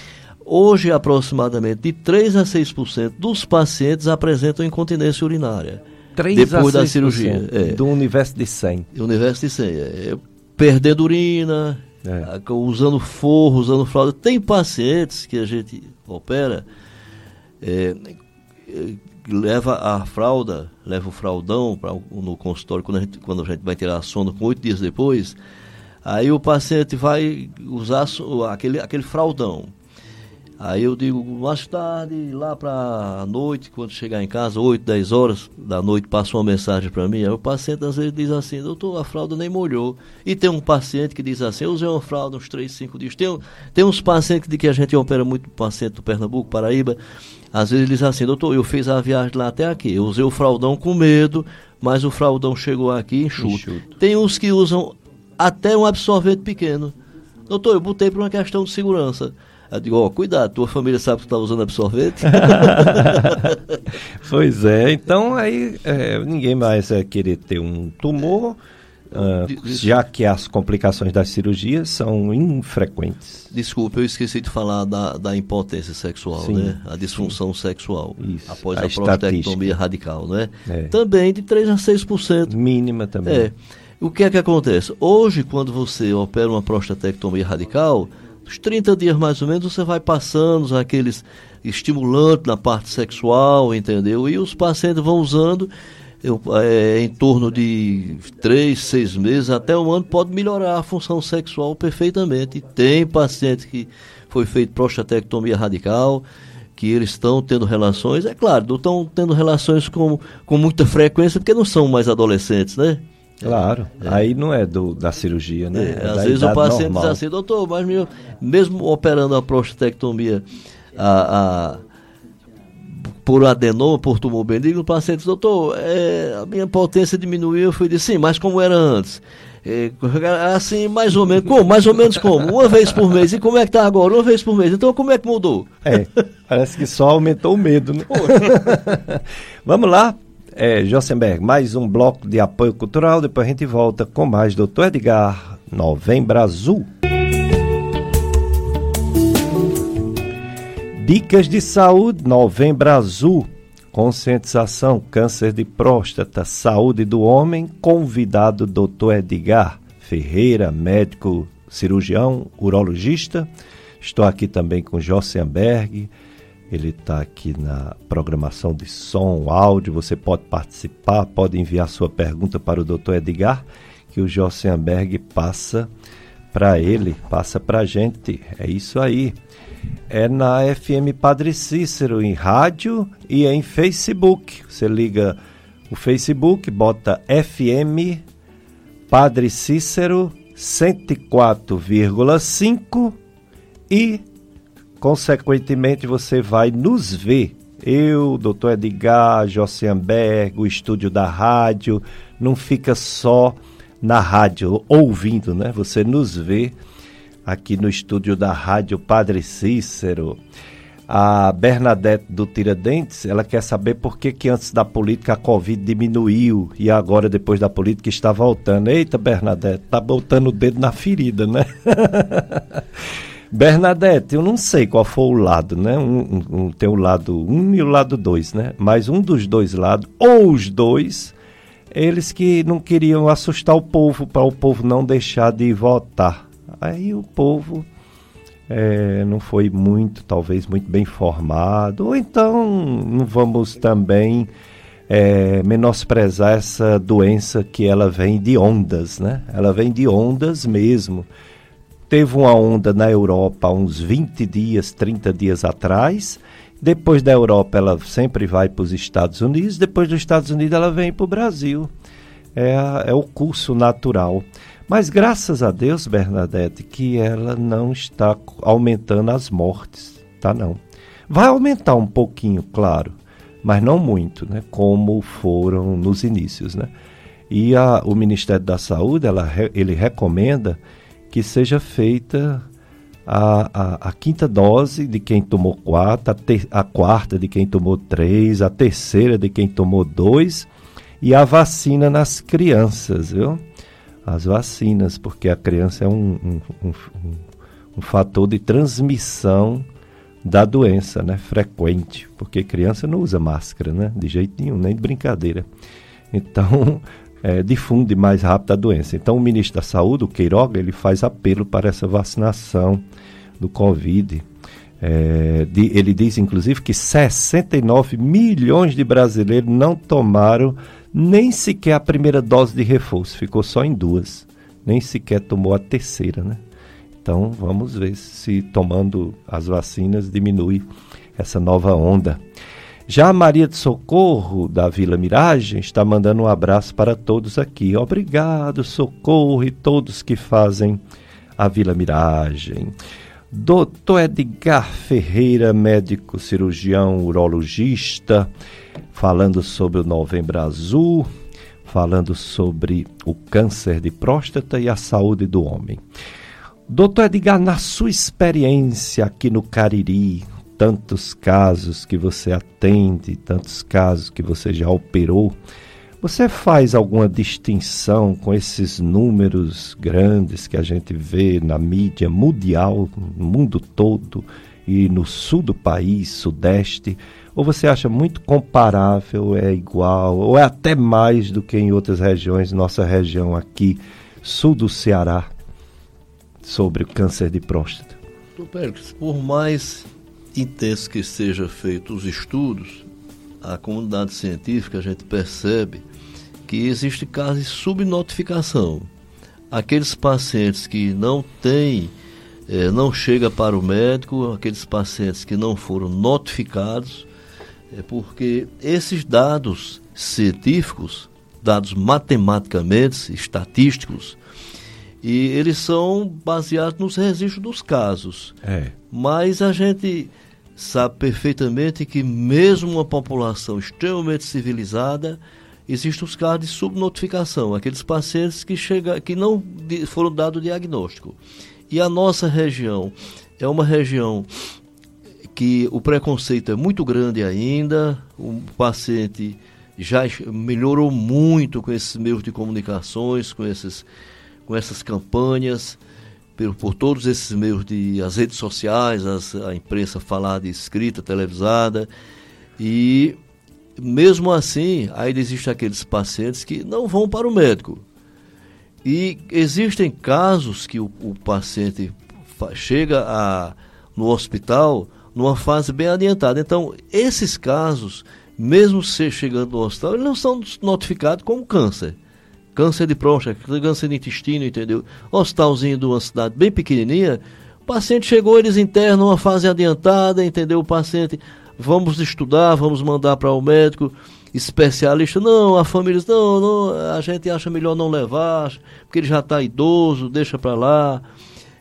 Hoje, aproximadamente de 3 a 6% dos pacientes apresentam incontinência urinária.
3 depois da cirurgia. É. Do universo de 100.
Do universo de 100. É. Perdendo urina, é. usando forro, usando fralda. Tem pacientes que a gente opera, é, leva a fralda, leva o fraldão pra, no consultório, quando a, gente, quando a gente vai tirar a sonda, com oito dias depois, aí o paciente vai usar aquele, aquele fraldão. Aí eu digo, mais tarde, lá para a noite, quando chegar em casa, 8, 10 horas da noite, passa uma mensagem para mim. Aí o paciente às vezes diz assim, doutor, a fralda nem molhou. E tem um paciente que diz assim, eu usei uma fralda uns 3, 5 dias. Tem, tem uns pacientes de que a gente opera muito paciente do Pernambuco, Paraíba. Às vezes ele diz assim, doutor, eu fiz a viagem lá até aqui. Eu usei o fraldão com medo, mas o fraldão chegou aqui enxuto. enxuto. Tem uns que usam até um absorvente pequeno. Doutor, eu botei por uma questão de segurança. Eu digo, ó, oh, cuidado, tua família sabe que tu está usando absorvente? <laughs>
pois é, então aí é, ninguém mais vai querer ter um tumor, uh, já que as complicações das cirurgias são infrequentes.
Desculpe, eu esqueci de falar da, da impotência sexual, sim, né? A disfunção sim. sexual Isso, após a, a prostatectomia radical, né? É. Também de 3 a 6%.
Mínima também.
É. O que é que acontece? Hoje, quando você opera uma prostatectomia radical, uns 30 dias mais ou menos, você vai passando aqueles estimulantes na parte sexual, entendeu? E os pacientes vão usando eu, é, em torno de três, seis meses, até um ano, pode melhorar a função sexual perfeitamente. Tem paciente que foi feito prostatectomia radical, que eles estão tendo relações, é claro, não estão tendo relações com, com muita frequência, porque não são mais adolescentes, né?
Claro, é. aí não é do, da cirurgia, né?
É, é às vezes o paciente normal. diz assim, doutor, mas meu, mesmo operando a prostatectomia a, a, por adenoma, por tumor benigno, o paciente diz, doutor, é, a minha potência diminuiu, eu fui disse, sim, mas como era antes? É, assim, mais ou menos, como? Mais ou menos como? Uma vez por mês. E como é que tá agora? Uma vez por mês. Então como é que mudou?
É, parece que só aumentou o medo, né? <laughs> Vamos lá, é, Josenberg, mais um bloco de apoio cultural, depois a gente volta com mais Doutor Edgar, Novembro Azul. Dicas de saúde, Novembro Azul, conscientização, câncer de próstata, saúde do homem, convidado Doutor Edgar Ferreira, médico cirurgião, urologista. Estou aqui também com Josenberg, ele está aqui na programação de som, áudio. Você pode participar, pode enviar sua pergunta para o Dr. Edgar, que o Jossenberg passa para ele, passa para a gente. É isso aí. É na FM Padre Cícero, em rádio e em Facebook. Você liga o Facebook, bota FM Padre Cícero 104,5 e Consequentemente, você vai nos ver. Eu, doutor Edgar, Josianberg, o estúdio da rádio, não fica só na rádio ouvindo, né? Você nos vê aqui no estúdio da rádio Padre Cícero. A Bernadette do Tiradentes, ela quer saber por que, que antes da política a Covid diminuiu e agora, depois da política, está voltando. Eita, Bernadette, tá botando o dedo na ferida, né? <laughs> Bernadette, eu não sei qual foi o lado, né? Um, um, tem o lado 1 um e o lado 2, né? Mas um dos dois lados, ou os dois, eles que não queriam assustar o povo, para o povo não deixar de votar. Aí o povo é, não foi muito, talvez, muito bem formado. Ou então não vamos também é, menosprezar essa doença que ela vem de ondas, né? Ela vem de ondas mesmo. Teve uma onda na Europa uns 20 dias, 30 dias atrás. Depois da Europa, ela sempre vai para os Estados Unidos. Depois dos Estados Unidos, ela vem para o Brasil. É, é o curso natural. Mas graças a Deus, Bernadette, que ela não está aumentando as mortes, tá não. Vai aumentar um pouquinho, claro, mas não muito, né? Como foram nos inícios, né? E a, o Ministério da Saúde, ela, ele recomenda que seja feita a, a, a, quinta dose de quem tomou quatro, a, ter, a, quarta de quem tomou três, a terceira de quem tomou dois e a vacina nas crianças, viu? As vacinas, porque a criança é um, um, um, um fator de transmissão da doença, né? Frequente, porque criança não usa máscara, né? De jeito nenhum, nem de brincadeira. Então, é, difunde mais rápido a doença. Então, o ministro da Saúde, o Queiroga, ele faz apelo para essa vacinação do Covid. É, de, ele diz, inclusive, que 69 milhões de brasileiros não tomaram nem sequer a primeira dose de reforço, ficou só em duas. Nem sequer tomou a terceira, né? Então, vamos ver se tomando as vacinas diminui essa nova onda. Já a Maria de Socorro, da Vila Miragem, está mandando um abraço para todos aqui. Obrigado, Socorro e todos que fazem a Vila Miragem. Doutor Edgar Ferreira, médico cirurgião urologista, falando sobre o Novembro Azul, falando sobre o câncer de próstata e a saúde do homem. Doutor Edgar, na sua experiência aqui no Cariri, tantos casos que você atende, tantos casos que você já operou, você faz alguma distinção com esses números grandes que a gente vê na mídia mundial, no mundo todo e no sul do país, sudeste? Ou você acha muito comparável, é igual, ou é até mais do que em outras regiões, nossa região aqui, sul do Ceará, sobre o câncer de próstata?
Por mais intenso que seja feito os estudos, a comunidade científica, a gente percebe que existe casos de subnotificação. Aqueles pacientes que não têm, eh, não chega para o médico, aqueles pacientes que não foram notificados, é porque esses dados científicos, dados matematicamente, estatísticos, e eles são baseados nos registros dos casos.
É.
Mas a gente sabe perfeitamente que mesmo uma população extremamente civilizada, existem os casos de subnotificação, aqueles pacientes que, chega, que não foram dado diagnóstico. E a nossa região é uma região que o preconceito é muito grande ainda, o paciente já melhorou muito com esses meios de comunicações, com, esses, com essas campanhas, por, por todos esses meios de as redes sociais, as, a imprensa falada, escrita, televisada, e mesmo assim, ainda existem aqueles pacientes que não vão para o médico. E existem casos que o, o paciente chega a, no hospital numa fase bem adiantada. Então, esses casos, mesmo se chegando no hospital, eles não são notificados como câncer. Câncer de próstata, câncer de intestino, entendeu? Hospitalzinho de uma cidade bem pequenininha, o paciente chegou, eles internam numa fase adiantada, entendeu? O paciente vamos estudar, vamos mandar para o médico especialista. Não, a família diz, não, não, a gente acha melhor não levar, porque ele já está idoso, deixa para lá.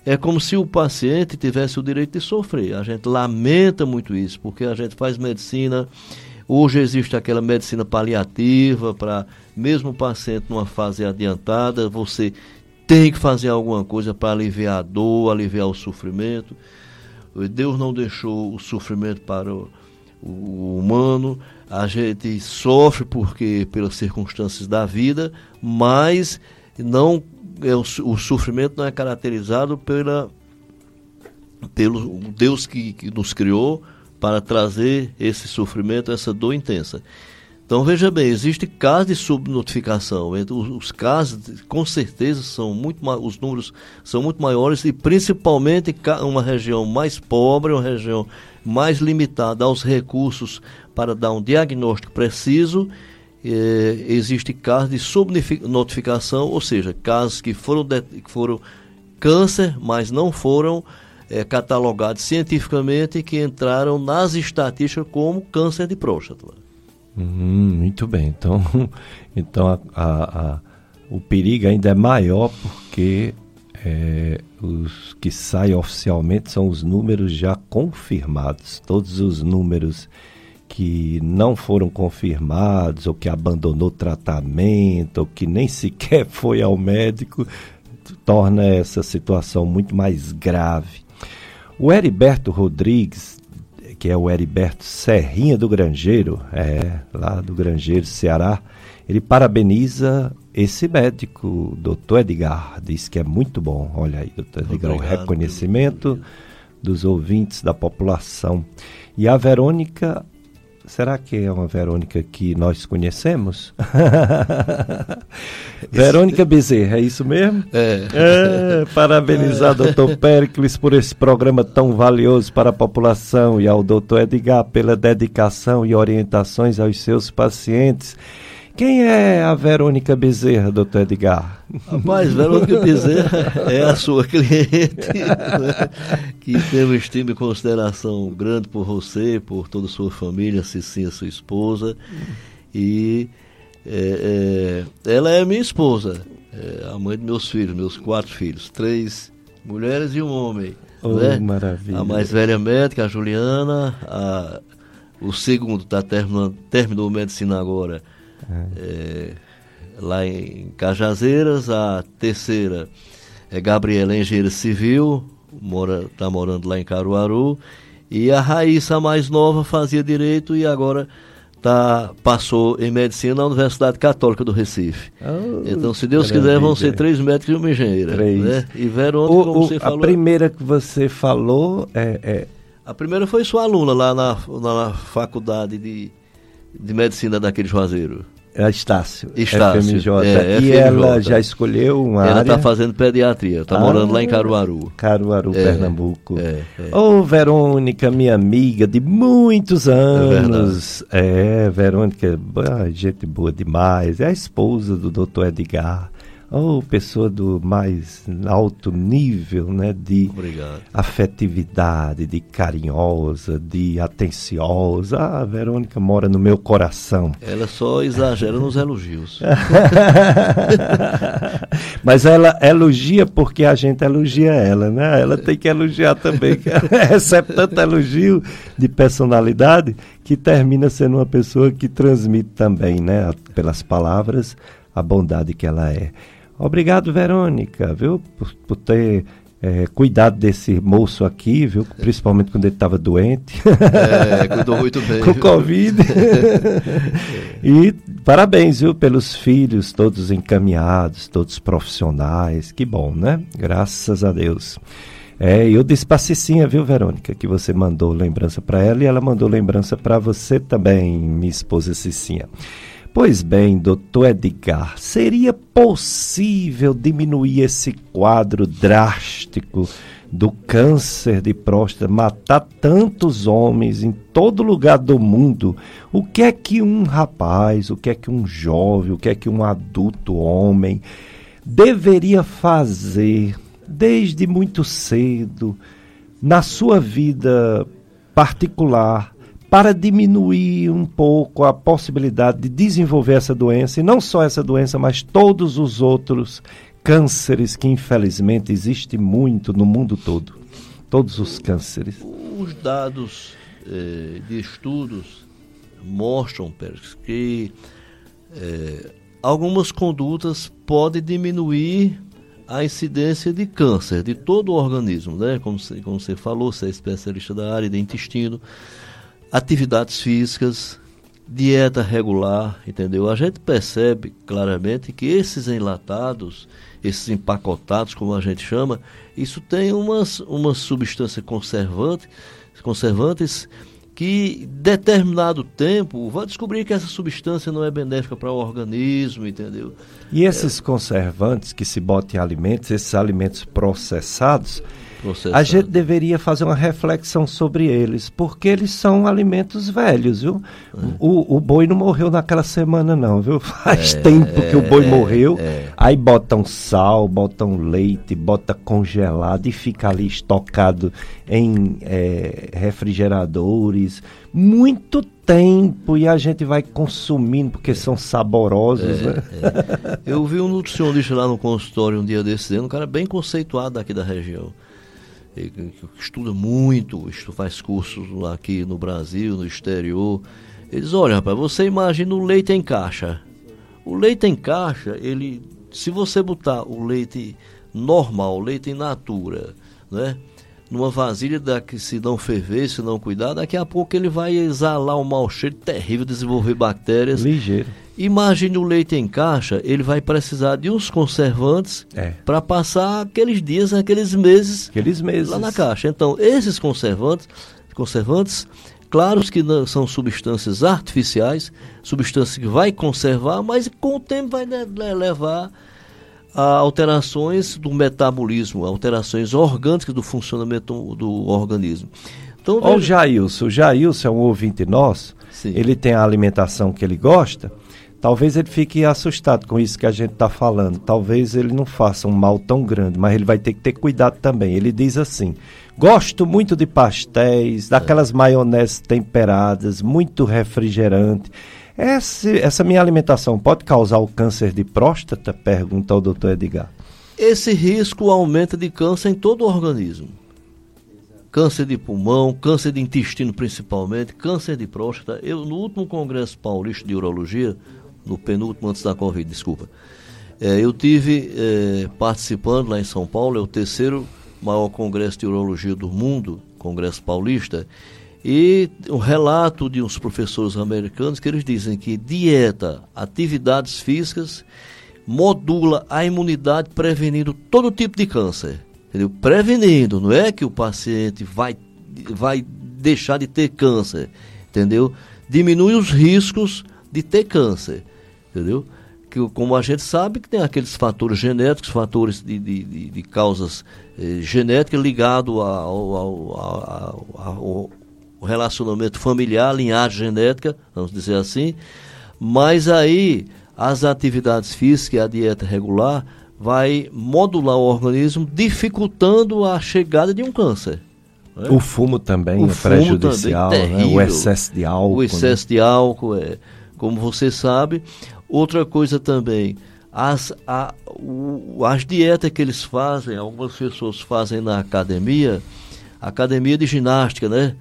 É como se o paciente tivesse o direito de sofrer. A gente lamenta muito isso, porque a gente faz medicina. Hoje existe aquela medicina paliativa para, mesmo o paciente numa fase adiantada, você tem que fazer alguma coisa para aliviar a dor, aliviar o sofrimento. Deus não deixou o sofrimento para o, o humano, a gente sofre porque pelas circunstâncias da vida, mas não é, o, o sofrimento não é caracterizado pela pelo Deus que, que nos criou para trazer esse sofrimento, essa dor intensa. Então veja bem, existe casos de subnotificação. Os casos, com certeza, são muito os números são muito maiores e principalmente uma região mais pobre, uma região mais limitada aos recursos para dar um diagnóstico preciso. Eh, existe casos de subnotificação, ou seja, casos que foram, de, que foram câncer, mas não foram eh, catalogados cientificamente que entraram nas estatísticas como câncer de próstata.
Hum, muito bem. Então, <laughs> então a, a, a, o perigo ainda é maior porque é, os que saem oficialmente são os números já confirmados. Todos os números que não foram confirmados, ou que abandonou tratamento, ou que nem <laughs> sequer foi ao médico, torna essa situação muito mais grave. O Heriberto Rodrigues que é o Heriberto Serrinha do Grangeiro, é, lá do Grangeiro, Ceará, ele parabeniza esse médico, doutor Edgar, diz que é muito bom. Olha aí, doutor Edgar, o reconhecimento dos ouvintes da população. E a Verônica Será que é uma Verônica que nós conhecemos? <laughs> Verônica Bezerra, é isso mesmo?
É.
é parabenizar o doutor Pericles por esse programa tão valioso para a população e ao doutor Edgar pela dedicação e orientações aos seus pacientes quem é a Verônica Bezerra, doutor Edgar?
Rapaz, Verônica Bezerra é a sua cliente, né? que tem uma estima e consideração grande por você, por toda a sua família, Cicinha, sua esposa. E é, é, ela é minha esposa, é a mãe de meus filhos, meus quatro filhos, três mulheres e um homem.
Oh, né? maravilha.
A mais velha médica, a Juliana, a, o segundo está terminando, terminou medicina agora é, lá em Cajazeiras, a terceira é Gabriela Engenheira Civil, mora, tá morando lá em Caruaru, e a Raíssa, a mais nova, fazia direito e agora tá, passou em medicina na Universidade Católica do Recife. Oh, então, se Deus quiser, vão ser três médicos e uma engenheira. Três. Né? E Verônica, o, como o, você falou.
A primeira que você falou é, é...
A primeira foi sua aluna lá na, na, na faculdade de, de medicina daquele Juazeiro.
É Estácio.
Estácio.
FMJ.
É,
e
FMJ.
ela já escolheu uma
Ela
área.
está fazendo pediatria, está
Ah.
morando lá em Caruaru.
Caruaru,
É,
Pernambuco.
é, é.
Ô, Verônica, minha amiga de muitos anos. É, Verônica, ah, gente boa demais. É a esposa do doutor Edgar. Ô, pessoa do mais alto nível, né? De
Obrigado.
afetividade, de carinhosa, de atenciosa. Ah, a Verônica mora no meu coração.
Ela só exagera nos elogios. <laughs>
Mas ela elogia porque a gente elogia ela, né? Ela tem que elogiar também. que ela <laughs> Recebe tanto elogio de personalidade que termina sendo uma pessoa que transmite também, né? Pelas palavras, a bondade que ela é. Obrigado, Verônica, viu? Por, por ter eh, cuidado desse moço aqui, viu? Principalmente quando ele estava doente.
É, <laughs> cuidou muito bem.
com Covid. <laughs> e parabéns, viu, pelos filhos, todos encaminhados, todos profissionais. Que bom, né? Graças a Deus. É, eu disse pra Cicinha, viu, Verônica, que você mandou lembrança para ela e ela mandou lembrança para você também, minha esposa Cicinha. Pois bem, doutor Edgar, seria possível diminuir esse quadro drástico do câncer de próstata matar tantos homens em todo lugar do mundo? O que é que um rapaz, o que é que um jovem, o que é que um adulto homem deveria fazer desde muito cedo na sua vida particular para diminuir um pouco a possibilidade de desenvolver essa doença, e não só essa doença, mas todos os outros cânceres que infelizmente existem muito no mundo todo. Todos os cânceres.
Os dados eh, de estudos mostram, Pérez, que eh, algumas condutas podem diminuir a incidência de câncer de todo o organismo, né? Como, como você falou, você é especialista da área de intestino, atividades físicas, dieta regular, entendeu? A gente percebe claramente que esses enlatados, esses empacotados, como a gente chama, isso tem umas, uma substância conservante, conservantes que determinado tempo vai descobrir que essa substância não é benéfica para o organismo, entendeu?
E esses conservantes que se botam em alimentos, esses alimentos processados,
Processado.
a gente deveria fazer uma reflexão sobre eles, porque eles são alimentos velhos, viu? O, o boi não morreu naquela semana, não, viu? <laughs> Faz tempo que o boi
é,
morreu.
é.
Aí botam sal, botam leite, bota congelado e fica ali estocado em eh, refrigeradores. Muito tempo e a gente vai consumindo porque são saborosos, né?
É. Eu vi um nutricionista lá no consultório um dia desses, um cara bem conceituado daqui da região. Ele que estuda muito, faz cursos aqui no Brasil, no exterior. Ele diz, olha, rapaz, você imagina o leite em caixa. O leite em caixa, ele. Se você botar o leite normal, leite in natura, né? Numa vasilha da que se não ferver, se não cuidar, daqui a pouco ele vai exalar um mau cheiro terrível, desenvolver bactérias.
Ligeiro.
Imagine o leite em caixa, ele vai precisar de uns conservantes
É.
para passar aqueles dias, aqueles meses
Aqueles meses.
lá na caixa. Então, esses conservantes, conservantes, claros que não são substâncias artificiais, substâncias que vai conservar, mas com o tempo vai le- le- levar alterações do metabolismo, alterações orgânicas do funcionamento do organismo. Então,
Olha o Jailson. O Jailson é um ouvinte nosso.
Sim.
Ele tem a alimentação que ele gosta. Talvez ele fique assustado com isso que a gente está falando. Talvez ele não faça um mal tão grande, mas ele vai ter que ter cuidado também. Ele diz assim: gosto muito de pastéis, daquelas maioneses temperadas, muito refrigerante. Esse- essa minha alimentação pode causar o câncer de próstata? Pergunta ao doutor Edgar.
Esse risco aumenta de câncer em todo o organismo. Câncer de pulmão, câncer de intestino principalmente, câncer de próstata. Eu, no último Congresso Paulista de Urologia, no penúltimo antes da Covid, desculpa, eh, eu tive eh, participando lá em São Paulo, é o terceiro maior congresso de urologia do mundo, Congresso Paulista, e um relato de uns professores americanos que eles dizem que dieta, atividades físicas modula a imunidade prevenindo todo tipo de câncer. Entendeu? Prevenindo, não é que o paciente vai, vai deixar de ter câncer, entendeu? Diminui os riscos de ter câncer. entendeu? Que, como a gente sabe que tem aqueles fatores genéticos, fatores de, de, de, de causas eh, genéticas ligados ao, ao, ao, ao, relacionamento familiar, linhagem genética, vamos dizer assim, mas aí as atividades físicas e a dieta regular vai modular o organismo, dificultando a chegada de um câncer.
Né? O fumo também o é fumo prejudicial, também, né? o excesso de álcool.
O né? excesso né? de álcool, é, como você sabe. Outra coisa também, as, a, o, as dietas que eles fazem, algumas pessoas fazem na academia, academia de ginástica, né?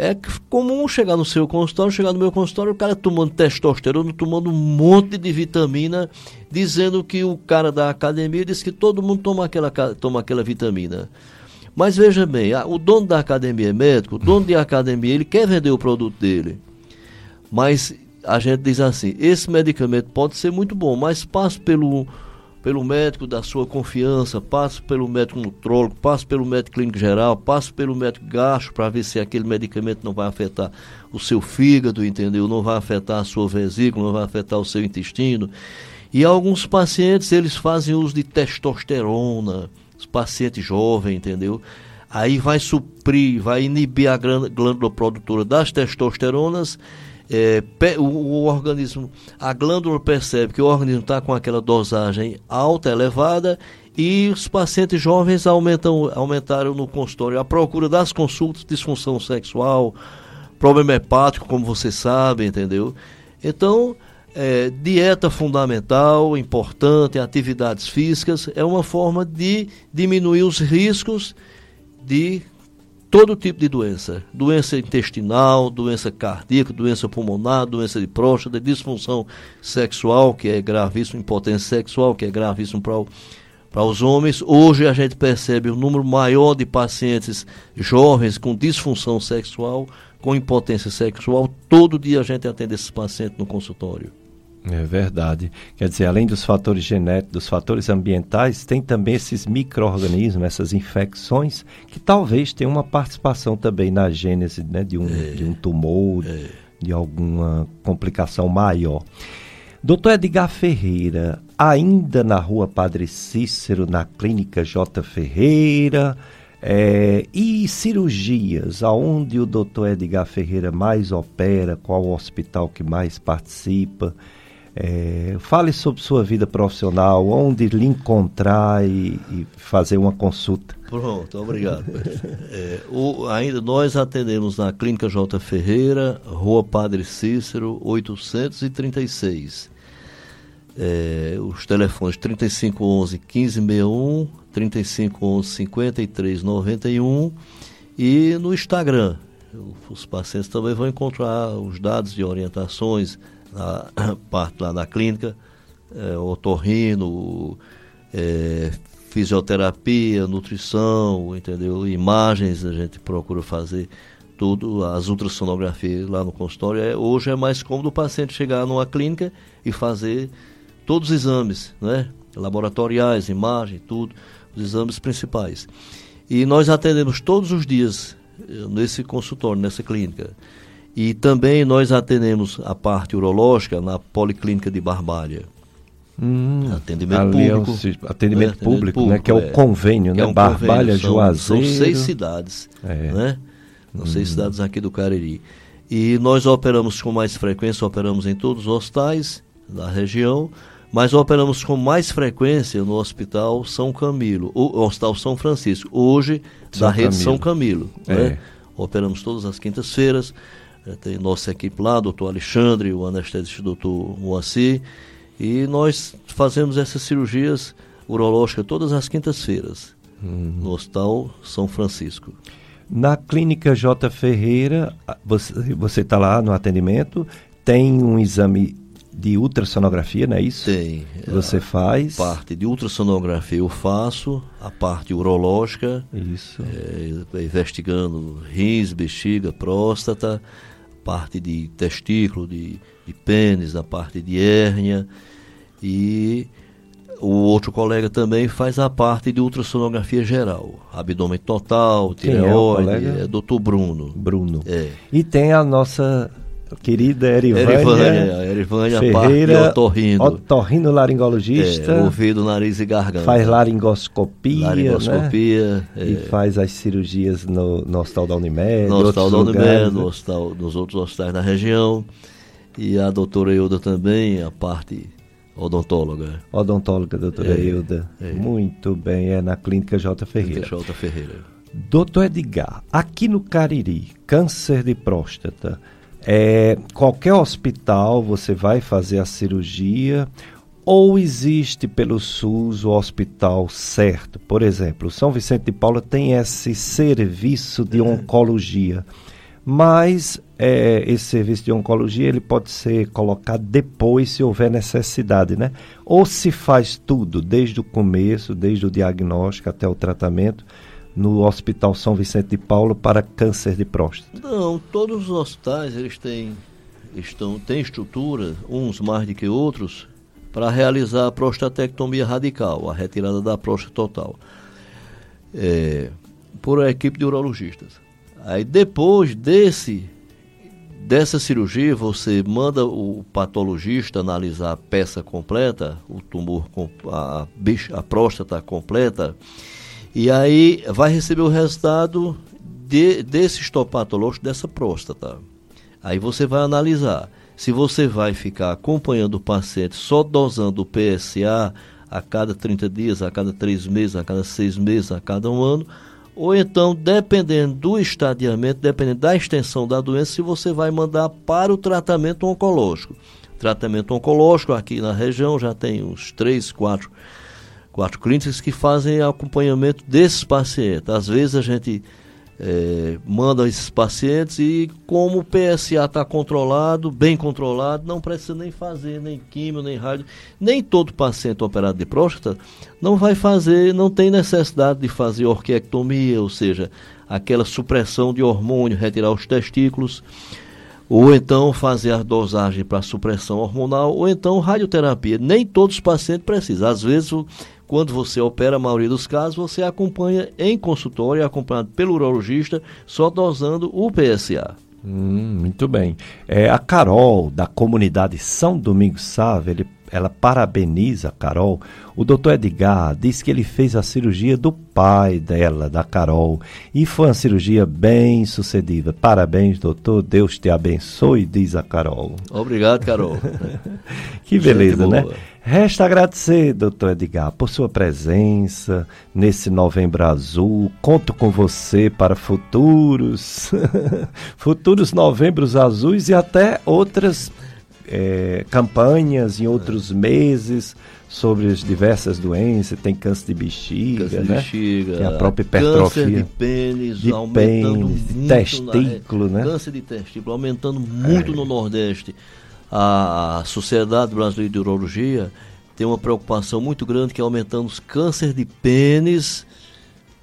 É comum chegar no seu consultório, chegar no meu consultório, o cara tomando testosterona, tomando um monte de vitamina, dizendo que o cara da academia disse que todo mundo toma aquela, toma aquela vitamina. Mas veja bem, o dono da academia é médico, o dono de academia, ele quer vender o produto dele. Mas a gente diz assim, esse medicamento pode ser muito bom, mas passa pelo pelo médico da sua confiança, passe pelo médico nutrólogo, passe pelo médico clínico geral, passe pelo médico gastro para ver se aquele medicamento não vai afetar o seu fígado, entendeu? Não vai afetar a sua vesícula, não vai afetar o seu intestino. E alguns pacientes, eles fazem uso de testosterona, os pacientes jovens, entendeu? Aí vai suprir, vai inibir a glândula produtora das testosteronas é, o, o, organismo, a glândula percebe que o organismo está com aquela dosagem alta, elevada, e os pacientes jovens aumentam, aumentaram no consultório a procura das consultas, disfunção sexual, problema hepático, como você sabe, entendeu? Então, é, dieta fundamental, importante, atividades físicas, é uma forma de diminuir os riscos de todo tipo de doença, doença intestinal, doença cardíaca, doença pulmonar, doença de próstata, disfunção sexual, que é gravíssimo, impotência sexual, que é gravíssimo para para os homens. Hoje a gente percebe um número maior de pacientes jovens com disfunção sexual, com impotência sexual. Todo dia a gente atende esses pacientes no consultório.
É verdade. Quer dizer, além dos fatores genéticos, dos fatores ambientais, tem também esses micro-organismos, essas infecções, que talvez tenham uma participação também na gênese né, de, um, é, de um tumor, é. de alguma complicação maior. Doutor Edgar Ferreira, ainda na rua Padre Cícero, na clínica J. Ferreira, é, e cirurgias, aonde o doutor Edgar Ferreira mais opera, qual o hospital que mais participa? É, fale sobre sua vida profissional, onde lhe encontrar e, e fazer uma consulta.
Pronto, obrigado. é, o, ainda nós atendemos na Clínica J. Ferreira, Rua Padre Cícero, 836. É, os telefones 3511 1561, 3511 5391 e no Instagram. Os pacientes também vão encontrar os dados de orientações na <coughs> parte lá da clínica, é, otorrino, é, fisioterapia, nutrição, entendeu? Imagens a gente procura fazer tudo, as ultrassonografias lá no consultório. É, hoje é mais cômodo o paciente chegar numa clínica e fazer todos os exames, né? Laboratoriais, imagem, tudo, os exames principais. E nós atendemos todos os dias eh, nesse consultório, nessa clínica. E também nós atendemos a parte urológica na Policlínica de Barbalha.
Hum, atendimento público. É o, atendimento, né? atendimento público, né? Que é, o é. convênio, né? É um Barbalha, convênio, são, Juazeiro.
São seis cidades, é. né? São hum. seis cidades aqui do Cariri. E nós operamos com mais frequência, operamos em todos os hospitais da região, mas operamos com mais frequência no Hospital São Camilo, o Hospital São Francisco, hoje São da rede Camilo. São Camilo. É. Né? Operamos todas as quintas-feiras, tem nossa equipe lá, doutor Alexandre, o anestesista doutor Moacir, e nós fazemos essas cirurgias urológicas todas as quintas-feiras, uhum. no Hospital São Francisco.
Na clínica J. Ferreira, você está lá no atendimento, tem um exame de ultrassonografia, não é isso?
Tem.
Você faz?
Parte de ultrassonografia eu faço, a parte urológica.
Isso.
É, investigando rins, bexiga, próstata parte de testículo, de, de pênis, a parte de hérnia. E o outro colega também faz a parte de ultrassonografia geral, abdômen total, tireoide, é, é doutor Bruno.
Bruno. É. E tem a nossa querida Erivânia, Erivânia,
Erivânia
Ferreira, otorrino. otorrino laringologista,
é, ouvido, nariz e garganta.
Faz laringoscopia,
laringoscopia
né? é, e faz as cirurgias no, no Hospital da Unimed,
no Hospital da Unimed, no hospital, nos outros hospitais da região. E a doutora Ilda também, a parte odontóloga.
Odontóloga, doutora é, Ilda. É. Muito bem, é na Clínica J. Ferreira.
Clínica J. Ferreira.
Doutor Edgar, aqui no Cariri, câncer de próstata, é, qualquer hospital você vai fazer a cirurgia ou existe pelo SUS o hospital certo? Por exemplo, São Vicente de Paula tem esse serviço de oncologia mas é, esse serviço de oncologia ele pode ser colocado depois se houver necessidade, né? Ou se faz tudo desde o começo, desde o diagnóstico até o tratamento no Hospital São Vicente de Paulo para câncer de próstata?
Não, todos os hospitais eles têm estão têm estrutura, uns mais do que outros, para realizar a prostatectomia radical, a retirada da próstata total, é, por a equipe de urologistas. Aí depois desse dessa cirurgia, você manda o patologista analisar a peça completa, o tumor, a, a próstata completa, e aí vai receber o resultado de, desse histopatológico dessa próstata. Aí você vai analisar se você vai ficar acompanhando o paciente só dosando o PSA a cada 30 dias, a cada 3 meses, a cada 6 meses, a cada um ano, ou então, dependendo do estadiamento, dependendo da extensão da doença, se você vai mandar para o tratamento oncológico. Tratamento oncológico aqui na região já tem uns três, quatro, quatro clínicas que fazem acompanhamento desses pacientes. Às vezes a gente é, manda esses pacientes e como o PSA está controlado, bem controlado, não precisa nem fazer nem químio, nem rádio. Nem todo paciente operado de próstata não vai fazer, não tem necessidade de fazer orquiectomia, ou seja, aquela supressão de hormônio, retirar os testículos, ou então fazer a dosagem para supressão hormonal, ou então radioterapia. Nem todos os pacientes precisam. Às vezes o quando você opera, a maioria dos casos, você acompanha em consultório, acompanhado pelo urologista, só dosando o PSA.
Hum, muito bem. É, a Carol, da comunidade São Domingos Sávio, ela parabeniza a Carol. O doutor Edgar diz que ele fez a cirurgia do pai dela, da Carol, e foi uma cirurgia bem sucedida. Parabéns, doutor. Deus te abençoe, diz a Carol.
Obrigado, Carol. <laughs>
que beleza, né? Resta agradecer, doutor Edgar, por sua presença nesse Novembro Azul. Conto com você para futuros, <laughs> futuros Novembros Azuis e até outras é, campanhas em outros meses sobre as diversas doenças. Tem câncer de bexiga, câncer de
né? bexiga,
Tem a própria hipertrofia.
Câncer de pênis,
de
aumentando pênis,
muito testículo,
na,
né?
Câncer de testículo aumentando muito é. no Nordeste a Sociedade Brasileira de Urologia tem uma preocupação muito grande que é aumentando os cânceres de pênis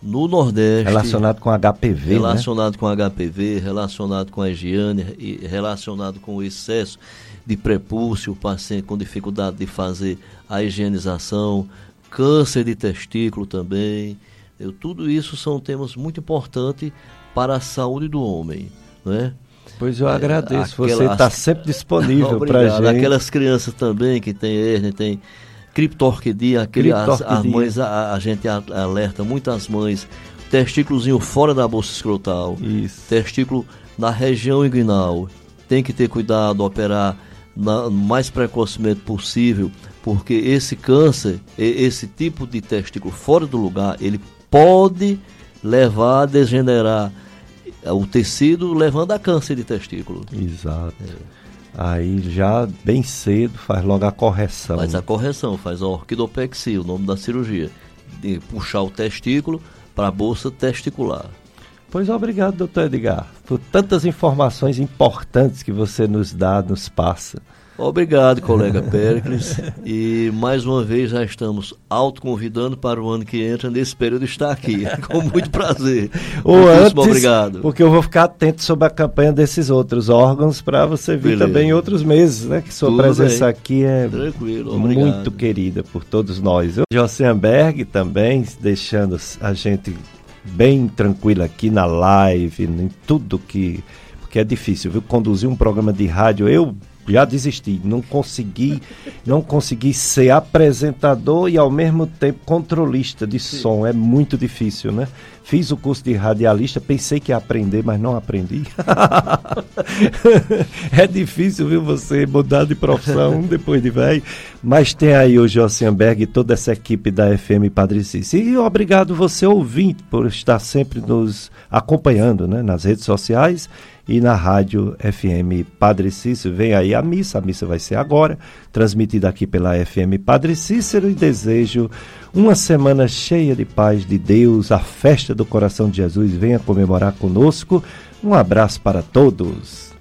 no Nordeste.
Relacionado com HPV,
né? Relacionado né? com HPV, relacionado com a higiene, relacionado com o excesso de prepúcio, o paciente com dificuldade de fazer a higienização, câncer de testículo também. Eu, tudo isso são temas muito importantes para a saúde do homem, não é?
Pois eu agradeço, Aquela, você está sempre disponível <laughs> para gente.
Aquelas crianças também que tem hernia, tem criptorquidia, aquele, as, as mães, a, a, gente alerta muitas mães, testículozinho fora da bolsa escrotal,
Isso.
testículo na região inguinal, tem que ter cuidado, operar o mais precocemente possível, porque esse câncer, esse tipo de testículo fora do lugar, ele pode levar a degenerar é o tecido levando a câncer de testículo.
Exato. É. Aí já bem cedo faz logo a correção.
Faz a correção, faz a orquidopexia, o nome da cirurgia. De puxar o testículo para a bolsa testicular.
Pois obrigado, doutor Edgar, por tantas informações importantes que você nos dá, nos passa.
Obrigado, colega Péricles. <laughs> e mais uma vez já estamos autoconvidando para o ano que entra, nesse período estar aqui. <laughs> Com muito prazer.
Ou antes, obrigado. Porque eu vou ficar atento sobre a campanha desses outros órgãos para você vir Beleza. também em outros meses, né? Que sua Tudo presença bem. aqui é muito querida por todos nós. Josenberg também, deixando a gente bem tranquilo aqui na live, em tudo que porque é difícil, viu? Conduzir um programa de rádio, eu já desisti, não consegui, não consegui ser apresentador e ao mesmo tempo controlista de Sim. som, é muito difícil, né? Fiz o curso de radialista, pensei que ia aprender, mas não aprendi. <laughs> é difícil, viu, você mudar de profissão depois de velho. Mas tem aí o Josianberg e toda essa equipe da FM Padre Cícero. E obrigado você, ouvinte, por estar sempre nos acompanhando né, nas redes sociais e na rádio FM Padre Cícero. Vem aí a missa, a missa vai ser agora, transmitida aqui pela FM Padre Cícero e desejo uma semana cheia de paz de Deus, a festa do coração de Jesus venha comemorar conosco. Um abraço para todos.